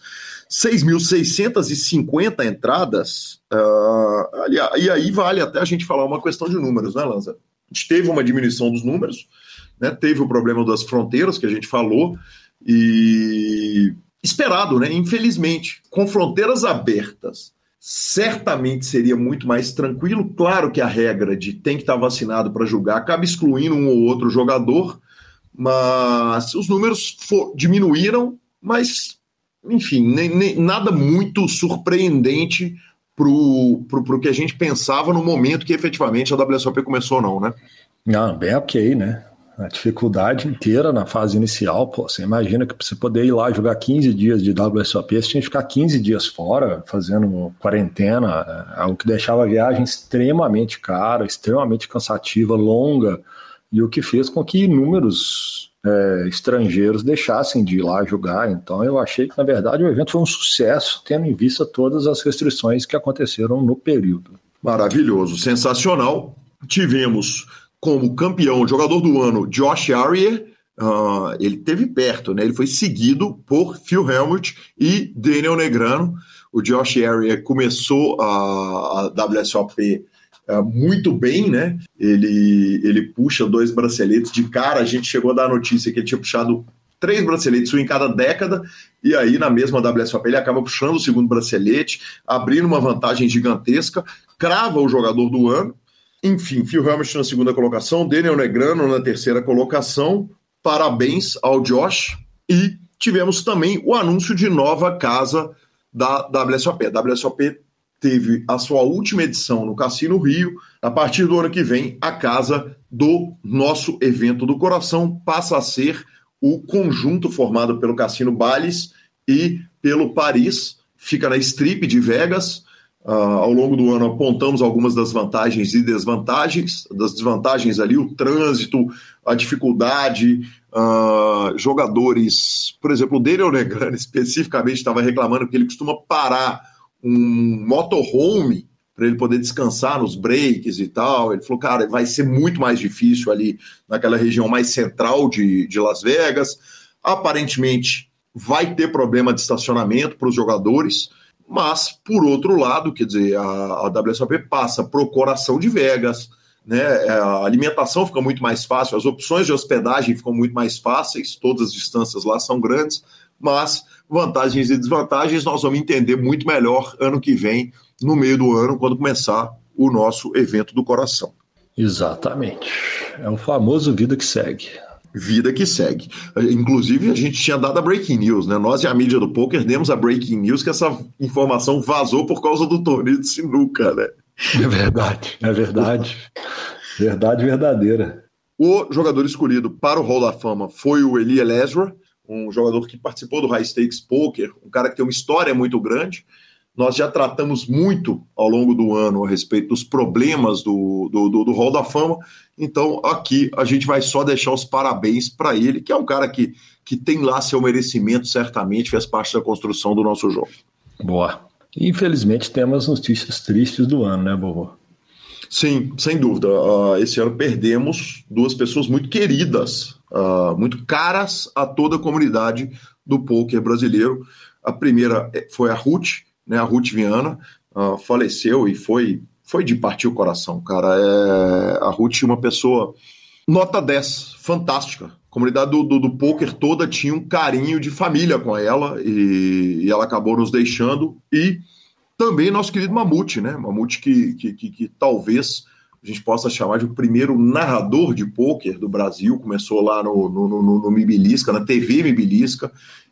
S1: 6.650 entradas, uh, e aí vale até a gente falar uma questão de números, né, Lanza? A gente teve uma diminuição dos números, né, teve o problema das fronteiras, que a gente falou, e esperado, né, infelizmente, com fronteiras abertas, certamente seria muito mais tranquilo. Claro que a regra de tem que estar vacinado para julgar acaba excluindo um ou outro jogador, mas os números for, diminuíram, mas, enfim, nem, nem, nada muito surpreendente para o que a gente pensava no momento que efetivamente a WSOP começou, não, né?
S2: Não, bem ok, né? A dificuldade inteira na fase inicial, pô, você imagina que você poder ir lá jogar 15 dias de WSOP, você tinha que ficar 15 dias fora, fazendo quarentena, é, o que deixava a viagem extremamente cara, extremamente cansativa, longa, e o que fez com que inúmeros é, estrangeiros deixassem de ir lá jogar. Então eu achei que, na verdade, o evento foi um sucesso, tendo em vista todas as restrições que aconteceram no período.
S1: Maravilhoso, sensacional. Tivemos como campeão, jogador do ano, Josh Arier. Uh, ele teve perto, né? Ele foi seguido por Phil Helmut e Daniel Negrano. O Josh Arier começou a, a WSOP uh, muito bem, né? Ele, ele puxa dois braceletes de cara. A gente chegou a dar a notícia que ele tinha puxado três braceletes, um em cada década, e aí na mesma WSOP ele acaba puxando o segundo bracelete, abrindo uma vantagem gigantesca, crava o jogador do ano, enfim, Phil Helmut na segunda colocação, Daniel Negrano na terceira colocação. Parabéns ao Josh. E tivemos também o anúncio de nova casa da WSOP. A WSOP teve a sua última edição no Cassino Rio. A partir do ano que vem, a casa do nosso evento do coração passa a ser o conjunto formado pelo Cassino Bales e pelo Paris. Fica na Strip de Vegas. Uh, ao longo do ano apontamos algumas das vantagens e desvantagens, das desvantagens ali, o trânsito, a dificuldade, uh, jogadores, por exemplo, o Daniel Negrano especificamente estava reclamando que ele costuma parar um motorhome para ele poder descansar nos breaks e tal. Ele falou, cara, vai ser muito mais difícil ali naquela região mais central de, de Las Vegas. Aparentemente vai ter problema de estacionamento para os jogadores. Mas, por outro lado, quer dizer, a, a WSOP passa para o coração de Vegas, né? É, a alimentação fica muito mais fácil, as opções de hospedagem ficam muito mais fáceis, todas as distâncias lá são grandes, mas vantagens e desvantagens nós vamos entender muito melhor ano que vem, no meio do ano, quando começar o nosso evento do coração.
S2: Exatamente. É o famoso vida que segue
S1: vida que segue. Inclusive, a gente tinha dado a breaking news, né? Nós e a mídia do poker demos a breaking news que essa informação vazou por causa do torneio de sinuca, né?
S2: É verdade, é verdade. verdade verdadeira.
S1: O jogador escolhido para o Hall da Fama foi o Eli Elezra, um jogador que participou do High Stakes Poker, um cara que tem uma história muito grande. Nós já tratamos muito ao longo do ano a respeito dos problemas do, do, do, do Hall da Fama, então aqui a gente vai só deixar os parabéns para ele, que é um cara que, que tem lá seu merecimento, certamente fez parte da construção do nosso jogo.
S2: Boa. Infelizmente temos notícias tristes do ano, né, Bobo?
S1: Sim, sem dúvida. Uh, esse ano perdemos duas pessoas muito queridas, uh, muito caras a toda a comunidade do poker brasileiro. A primeira eh, foi a Ruth, né, a Ruth Viana, uh, faleceu e foi, foi de partir o coração, cara. É, a Ruth, uma pessoa nota 10, fantástica. A comunidade do, do, do poker toda tinha um carinho de família com ela e, e ela acabou nos deixando. E também nosso querido Mamute, né? Mamute que, que, que, que talvez a gente possa chamar de o primeiro narrador de pôquer do Brasil, começou lá no, no, no, no Mibilisca, na TV Mibilisca,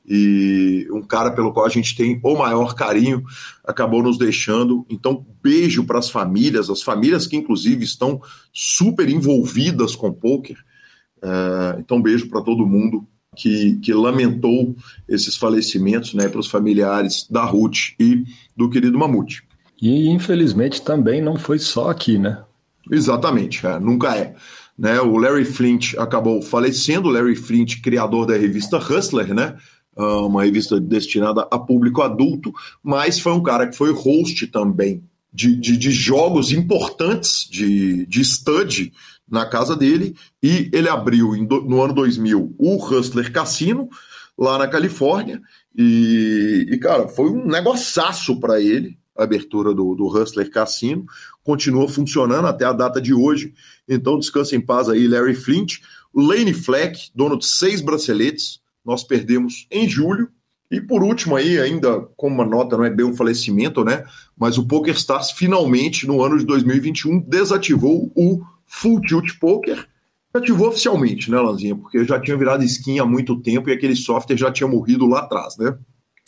S1: e um cara pelo qual a gente tem o maior carinho acabou nos deixando. Então, beijo para as famílias, as famílias que inclusive estão super envolvidas com pôquer. É, então, beijo para todo mundo que, que, lamentou esses falecimentos, né, para os familiares da Ruth e do querido Mamute.
S2: E infelizmente também não foi só aqui, né?
S1: Exatamente, é, nunca é. Né, o Larry Flint acabou falecendo, Larry Flint, criador da revista Hustler, né? Ah, uma revista destinada a público adulto, mas foi um cara que foi host também de, de, de jogos importantes de, de stud na casa dele, e ele abriu no ano 2000 o Hustler Cassino, lá na Califórnia, e, e cara, foi um negociaço para ele, a abertura do, do Hustler Cassino, continua funcionando até a data de hoje. Então, descansa em paz aí, Larry Flint. Lane Fleck, dono de seis braceletes, nós perdemos em julho. E por último aí, ainda como uma nota, não é bem um falecimento, né? Mas o PokerStars finalmente, no ano de 2021, desativou o Full Tilt Poker. Ativou oficialmente, né, Lanzinha? Porque já tinha virado skin há muito tempo e aquele software já tinha morrido lá atrás, né?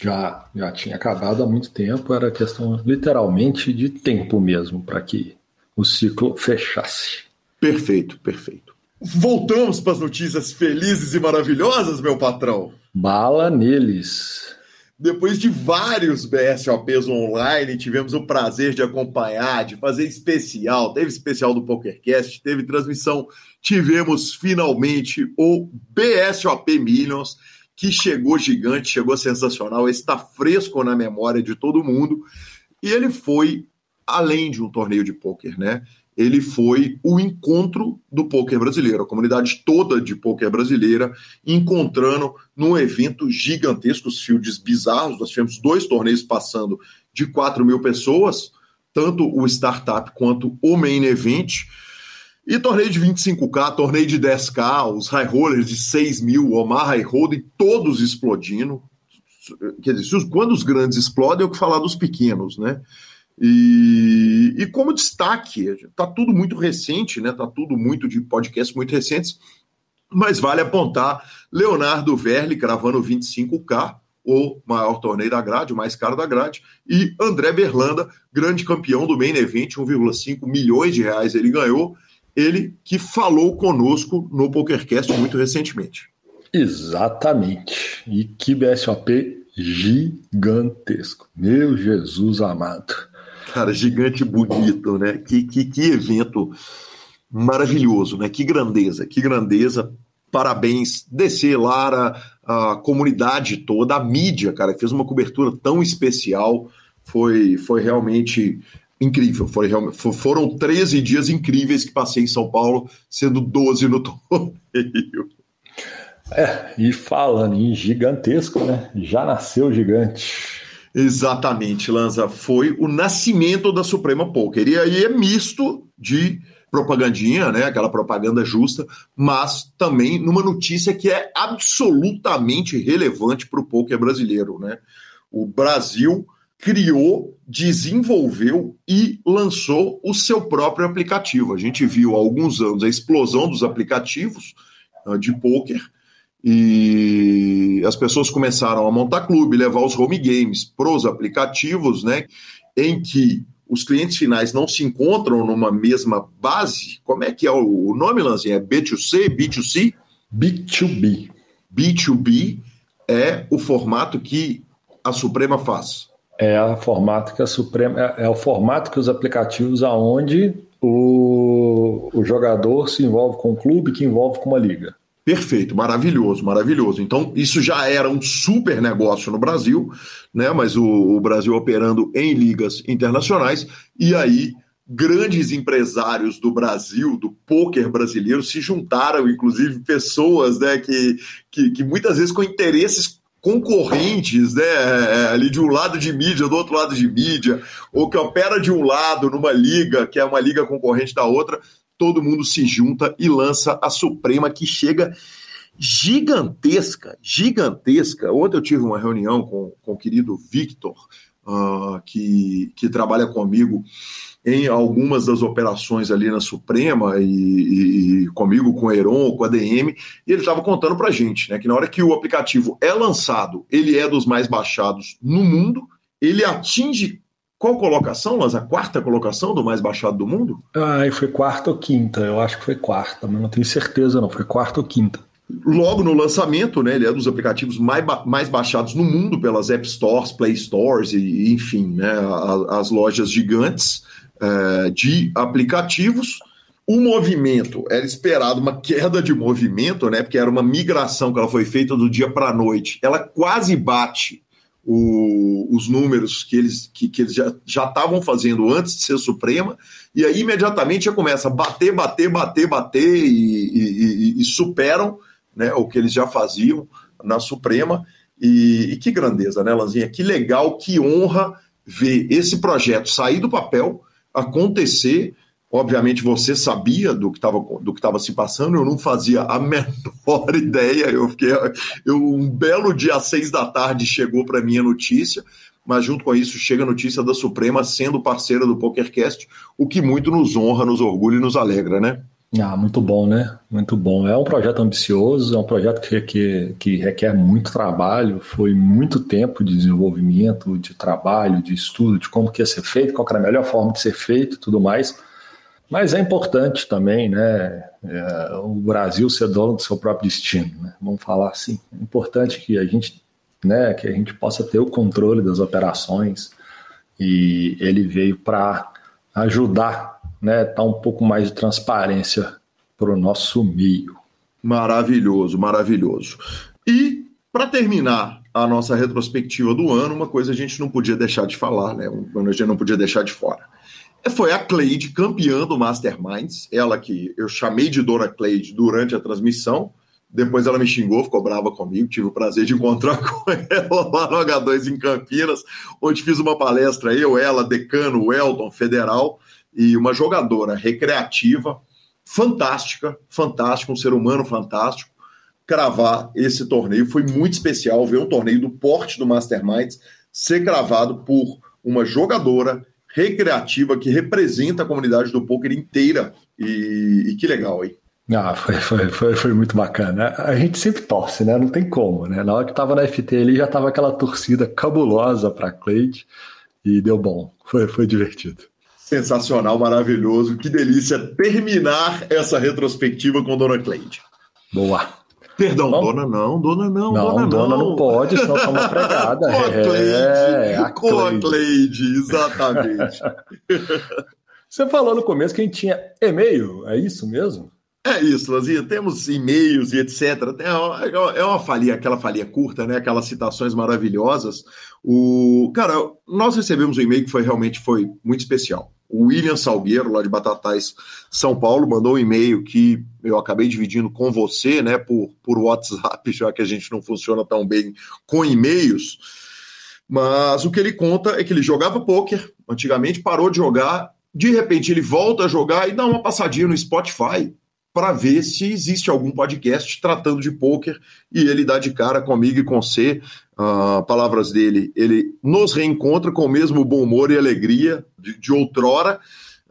S2: Já, já tinha acabado há muito tempo, era questão literalmente de tempo mesmo para que o ciclo fechasse.
S1: Perfeito, perfeito. Voltamos para as notícias felizes e maravilhosas, meu patrão.
S2: Bala neles.
S1: Depois de vários BSOPs online, tivemos o prazer de acompanhar, de fazer especial. Teve especial do PokerCast, teve transmissão. Tivemos finalmente o BSOP Millions que chegou gigante, chegou sensacional, está fresco na memória de todo mundo. E ele foi além de um torneio de pôquer, né? Ele foi o encontro do pôquer brasileiro, a comunidade toda de pôquer brasileira encontrando num evento gigantesco, os fields bizarros. Nós tivemos dois torneios passando de 4 mil pessoas, tanto o Startup quanto o Main Event. E torneio de 25K, torneio de 10K, os high rollers de 6 mil, Omar High Holding, todos explodindo. Quer dizer, quando os grandes explodem, é o que falar dos pequenos, né? E, e como destaque, está tudo muito recente, né? Está tudo muito de podcasts muito recentes, mas vale apontar Leonardo Verli cravando 25K, o maior torneio da grade, o mais caro da grade, e André Berlanda, grande campeão do Main Event, 1,5 milhões de reais ele ganhou, ele que falou conosco no PokerCast muito recentemente.
S2: Exatamente. E que BSOP gigantesco. Meu Jesus amado.
S1: Cara, gigante bonito, né? Que, que, que evento maravilhoso, né? Que grandeza, que grandeza. Parabéns, DC, Lara, a comunidade toda, a mídia, cara, fez uma cobertura tão especial. Foi, foi realmente incrível. Foi, foram 13 dias incríveis que passei em São Paulo, sendo 12 no torneio.
S2: É, e falando em gigantesco, né? Já nasceu gigante.
S1: Exatamente, Lanza. Foi o nascimento da Suprema Poker. E aí é misto de propagandinha, né? Aquela propaganda justa, mas também numa notícia que é absolutamente relevante para o poker brasileiro, né? O Brasil criou, desenvolveu e lançou o seu próprio aplicativo. A gente viu há alguns anos a explosão dos aplicativos uh, de poker e as pessoas começaram a montar clube, levar os home games para os aplicativos, né, em que os clientes finais não se encontram numa mesma base. Como é que é o nome, Lanzinha? É B2C, B2C?
S2: B2B.
S1: B2B é o formato que a Suprema faz
S2: é a formato que a Suprema é, é, o formato que os aplicativos aonde o, o jogador se envolve com o clube, que envolve com uma liga.
S1: Perfeito, maravilhoso, maravilhoso. Então, isso já era um super negócio no Brasil, né? Mas o, o Brasil operando em ligas internacionais, e aí grandes empresários do Brasil, do poker brasileiro, se juntaram, inclusive pessoas né, que, que, que muitas vezes com interesses concorrentes, né, é, ali de um lado de mídia, do outro lado de mídia, ou que opera de um lado numa liga, que é uma liga concorrente da outra, todo mundo se junta e lança a Suprema que chega gigantesca, gigantesca. Ontem eu tive uma reunião com, com o querido Victor, uh, que, que trabalha comigo em algumas das operações ali na Suprema e, e, comigo, com o Heron, com a DM, e ele estava contando para gente né, que na hora que o aplicativo é lançado, ele é dos mais baixados no mundo, ele atinge qual colocação, Las? A quarta colocação do mais baixado do mundo?
S2: Ah, foi quarta ou quinta, eu acho que foi quarta, mas não tenho certeza não, foi quarta ou quinta
S1: logo no lançamento, né, ele é dos aplicativos mais, ba mais baixados no mundo pelas App Stores, Play Stores e, enfim, né, as, as lojas gigantes é, de aplicativos. O movimento era esperado uma queda de movimento, né, porque era uma migração que ela foi feita do dia para a noite. Ela quase bate o, os números que eles, que, que eles já estavam fazendo antes de ser Suprema, e aí imediatamente já começa a bater, bater, bater, bater e, e, e, e superam né, o que eles já faziam na Suprema. E, que grandeza, né, Lanzinha? Que legal, que honra ver esse projeto sair do papel, acontecer. Obviamente você sabia do que estava se passando, eu não fazia a menor ideia. Eu fiquei, eu, um belo dia às seis da tarde chegou para mim a notícia, mas junto com isso chega a notícia da Suprema sendo parceira do PokerCast, o que muito nos honra, nos orgulha e nos alegra, né?
S2: Ah, muito bom, né? Muito bom. É um projeto ambicioso, é um projeto que, que, que requer muito trabalho, foi muito tempo de desenvolvimento, de trabalho, de estudo, de como que ia ser feito, qual era a melhor forma de ser feito e tudo mais. Mas é importante também, né? É, o Brasil ser dono do seu próprio destino, né? Vamos falar assim. É importante que a gente, né, que a gente possa ter o controle das operações e ele veio para ajudar né, dar um pouco mais de transparência para o nosso meio.
S1: Maravilhoso, maravilhoso. E para terminar a nossa retrospectiva do ano, uma coisa a gente não podia deixar de falar, né? A gente não podia deixar de fora. Foi a Cleide, campeã do Masterminds, ela que eu chamei de Dona Cleide durante a transmissão. Depois ela me xingou, ficou brava comigo. Tive o prazer de encontrar com ela lá no H2 em Campinas, onde fiz uma palestra, eu, ela, decano, o Elton, federal e uma jogadora recreativa, fantástica, fantástica, um ser humano fantástico. Cravar esse torneio foi muito especial ver um torneio do porte do Masterminds ser cravado por uma jogadora recreativa que representa a comunidade do poker inteira. E, e que legal, hein?
S2: Ah, foi, foi, foi, foi, muito bacana. A gente sempre torce, né? Não tem como, né? Na hora que tava na FT ali, já tava aquela torcida cabulosa para Cleide e deu bom. Foi, foi divertido.
S1: Sensacional, maravilhoso. Que delícia terminar essa retrospectiva com Dona Cleide.
S2: Boa.
S1: Perdão, dona não, dona não,
S2: não
S1: dona,
S2: dona não. não pode, senão tá uma pregada.
S1: com a Cleide, é, a Cleide. exatamente.
S2: Você falou no começo que a gente tinha e-mail, é isso mesmo?
S1: É isso, Lazinha. Temos e-mails e etc. É uma, é uma falia, aquela falia curta, né? Aquelas citações maravilhosas. O cara, nós recebemos um e-mail que foi realmente foi muito especial. O William Salgueiro, lá de Batatais, São Paulo, mandou um e-mail que eu acabei dividindo com você, né? Por, por WhatsApp, já que a gente não funciona tão bem com e-mails. Mas o que ele conta é que ele jogava pôquer, antigamente parou de jogar, de repente ele volta a jogar e dá uma passadinha no Spotify para ver se existe algum podcast tratando de poker e ele dá de cara comigo e com você. Uh, palavras dele, ele nos reencontra com o mesmo bom humor e alegria de, de outrora.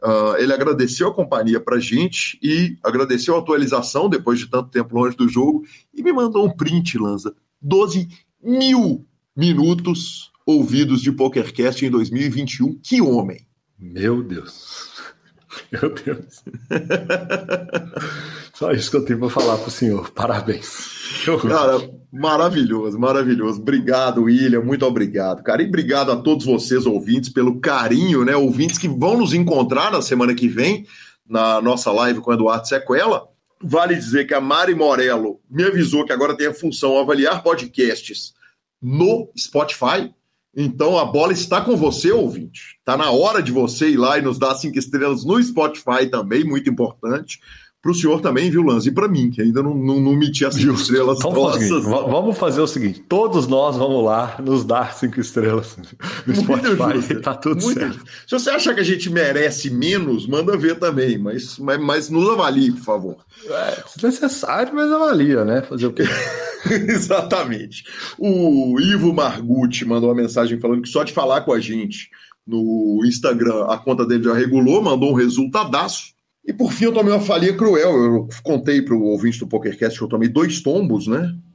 S1: Uh, ele agradeceu a companhia para gente e agradeceu a atualização depois de tanto tempo longe do jogo e me mandou um print, Lanza. 12 mil minutos ouvidos de PokerCast em 2021. Que homem!
S2: Meu Deus! Meu Deus. Só isso que eu tenho para falar para o senhor. Parabéns.
S1: Cara, maravilhoso, maravilhoso. Obrigado, William. Muito obrigado, cara. E obrigado a todos vocês, ouvintes, pelo carinho, né? Ouvintes que vão nos encontrar na semana que vem, na nossa live com o Eduardo Sequela. Vale dizer que a Mari Morello me avisou que agora tem a função avaliar podcasts no Spotify. Então a bola está com você, ouvinte. Está na hora de você ir lá e nos dar cinco estrelas no Spotify também, muito importante para o senhor também, viu, Lanz? E para mim, que ainda não, não, não meti as cinco estrelas
S2: então, nossas. Vamos fazer o seguinte: todos nós vamos lá nos dar cinco estrelas no Spotify. Tá tudo muito certo.
S1: Justo. Se você achar que a gente merece menos, manda ver também, mas, mas, mas nos avalie, por favor.
S2: É, se necessário, mas avalia, né? Fazer o quê?
S1: Exatamente. O Ivo Margutti mandou uma mensagem falando que só de falar com a gente no Instagram, a conta dele já regulou, mandou um resultadaço. E por fim, eu tomei uma falia cruel. Eu contei para o ouvinte do PokerCast que eu tomei dois tombos, né?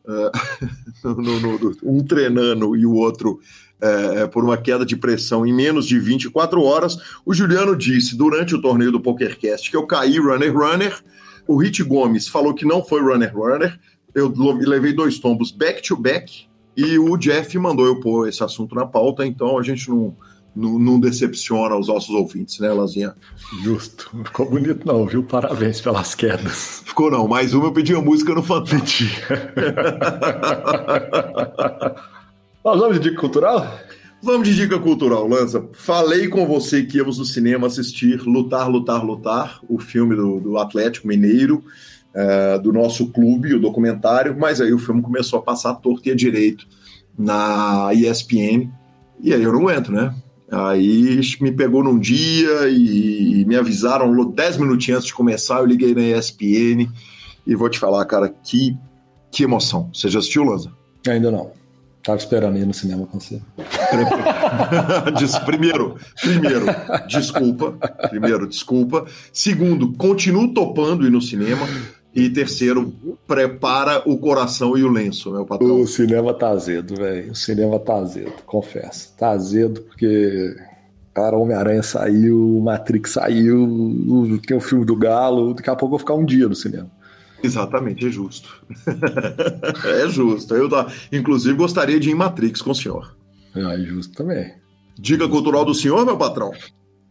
S1: Uh, no, no, um treinando e o outro uh, por uma queda de pressão em menos de 24 horas. O Juliano disse durante o torneio do PokerCast que eu caí runner-runner. O Rich Gomes falou que não foi runner-runner. Eu levei dois tombos back-to-back. -back, e o Jeff mandou eu pôr esse assunto na pauta, então a gente não não, não, decepciona os nossos ouvintes, né, Lazinha?
S2: Justo. Não ficou bonito, não, viu? Parabéns pelas quedas.
S1: Ficou não, mais uma eu pedi a música no Fantástico.
S2: Nós vamos de dica cultural?
S1: Vamos de dica cultural, Lanza. Falei com você que íamos no cinema assistir Lutar, Lutar, Lutar, o filme do, do Atlético Mineiro, uh, do nosso clube, o documentário, mas aí o filme começou a passar torto e a direito na ESPN, e aí eu não aguento, né? Aí me pegou num dia e me avisaram 10 minutinhos antes de começar, eu liguei na ESPN e vou te falar, cara, que, que emoção. Você já assistiu, Lanza?
S2: Ainda não. Tava esperando ir no cinema com você.
S1: primeiro, primeiro, desculpa. Primeiro, desculpa. Segundo, continuo topando ir no cinema. E terceiro, prepara o coração e o lenço, meu patrão.
S2: O cinema tá azedo, velho. O cinema tá azedo, confesso. Tá azedo porque, cara, Homem-Aranha saiu, Matrix saiu, tem o filme do Galo. Daqui a pouco eu vou ficar um dia no cinema.
S1: Exatamente, é justo. é justo. Eu, tá, inclusive, gostaria de ir em Matrix com o senhor.
S2: É justo também.
S1: Dica cultural do senhor, meu patrão?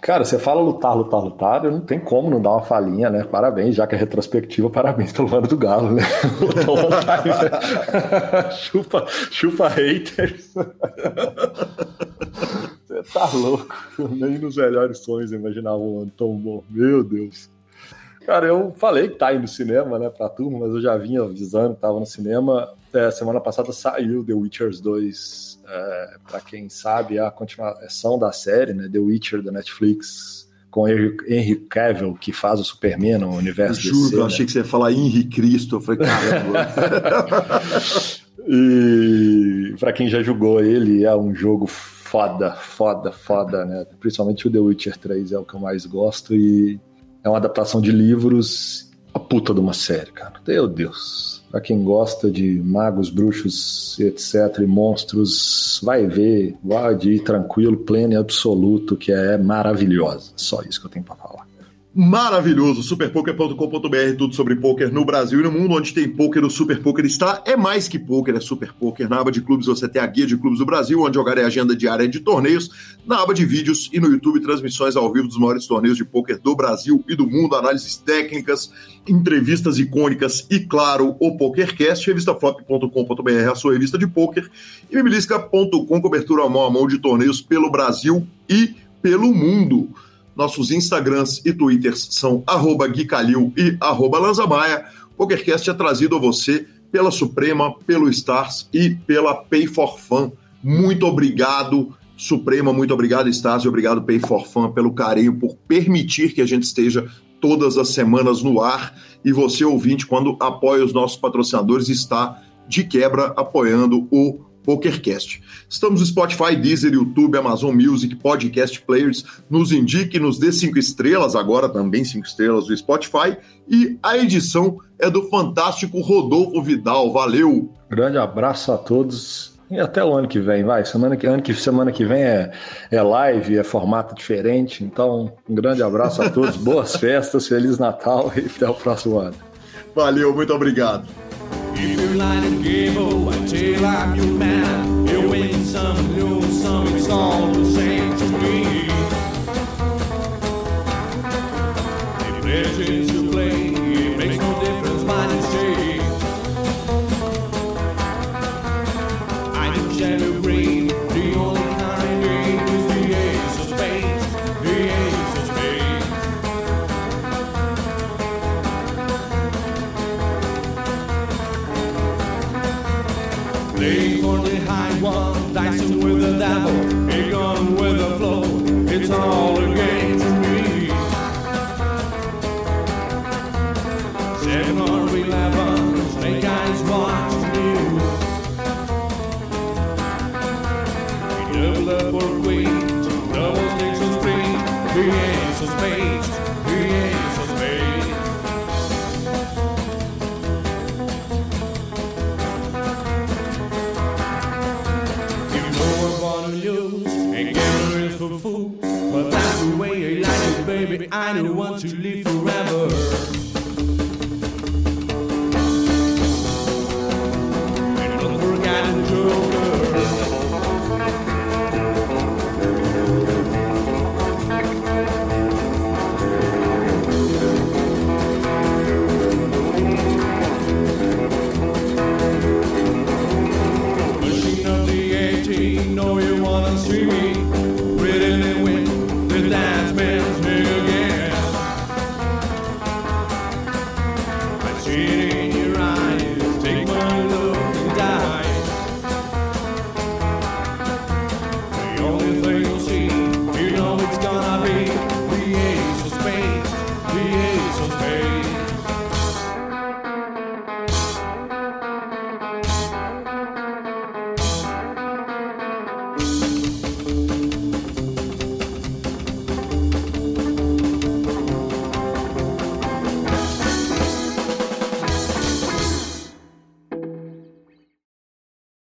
S2: Cara, você fala lutar, lutar, lutar, não tem como não dar uma falinha, né? Parabéns, já que é retrospectiva, parabéns pelo ano do Galo, né? né? chupa, chupa haters. Você tá louco. Nem nos melhores sonhos imaginava um ano tão bom. Meu Deus. Cara, eu falei que tá aí no cinema, né, pra turma, mas eu já vinha avisando tava no cinema. É, semana passada saiu The Witchers 2 é, para quem sabe, a continuação da série, né, The Witcher da Netflix, com Henry Cavill, que faz o Superman no universo
S1: Juro, DC, eu né? achei que você ia falar Henry Cristo, eu falei, caramba.
S2: e para quem já jogou ele, é um jogo foda, foda, foda, né? Principalmente o The Witcher 3 é o que eu mais gosto e é uma adaptação de livros, a puta de uma série, cara. Meu Deus para quem gosta de magos, bruxos, etc., e monstros, vai ver, ir tranquilo, pleno e absoluto, que é maravilhosa. Só isso que eu tenho para falar
S1: maravilhoso, superpoker.com.br, tudo sobre poker no Brasil e no mundo, onde tem poker, o Super Poker está. É mais que poker, é Super Poker. Na aba de clubes você tem a guia de clubes do Brasil, onde jogar é agenda diária de torneios. Na aba de vídeos e no YouTube, transmissões ao vivo dos maiores torneios de poker do Brasil e do mundo, análises técnicas, entrevistas icônicas e, claro, o PokerCast, revistaflop.com.br, a sua revista de poker, e mibilisca.com, cobertura mão a mão de torneios pelo Brasil e pelo mundo. Nossos Instagrams e Twitters são arroba Gui Calil e arroba Lanzamaia. O PokerCast é trazido a você pela Suprema, pelo Stars e pela Pay for Fun. Muito obrigado, Suprema, muito obrigado, Stars, e obrigado, Pay for Fun, pelo carinho, por permitir que a gente esteja todas as semanas no ar. E você, ouvinte, quando apoia os nossos patrocinadores, está de quebra apoiando o PokerCast. Estamos no Spotify, Deezer, YouTube, Amazon Music, Podcast Players. Nos indique, nos dê cinco estrelas, agora também cinco estrelas do Spotify. E a edição é do fantástico Rodolfo Vidal. Valeu!
S2: Grande abraço a todos. E até o ano que vem, vai. Semana que, ano que, semana que vem é, é live, é formato diferente. Então, um grande abraço a todos, boas festas, Feliz Natal e até o próximo ano.
S1: Valeu, muito obrigado. If you're lying game, oh, I tell I'm your man. You win some, lose some, it's all the same to me. If there's They fall high one,
S3: dancing with the devil, a gun with the flow. It's all I don't want to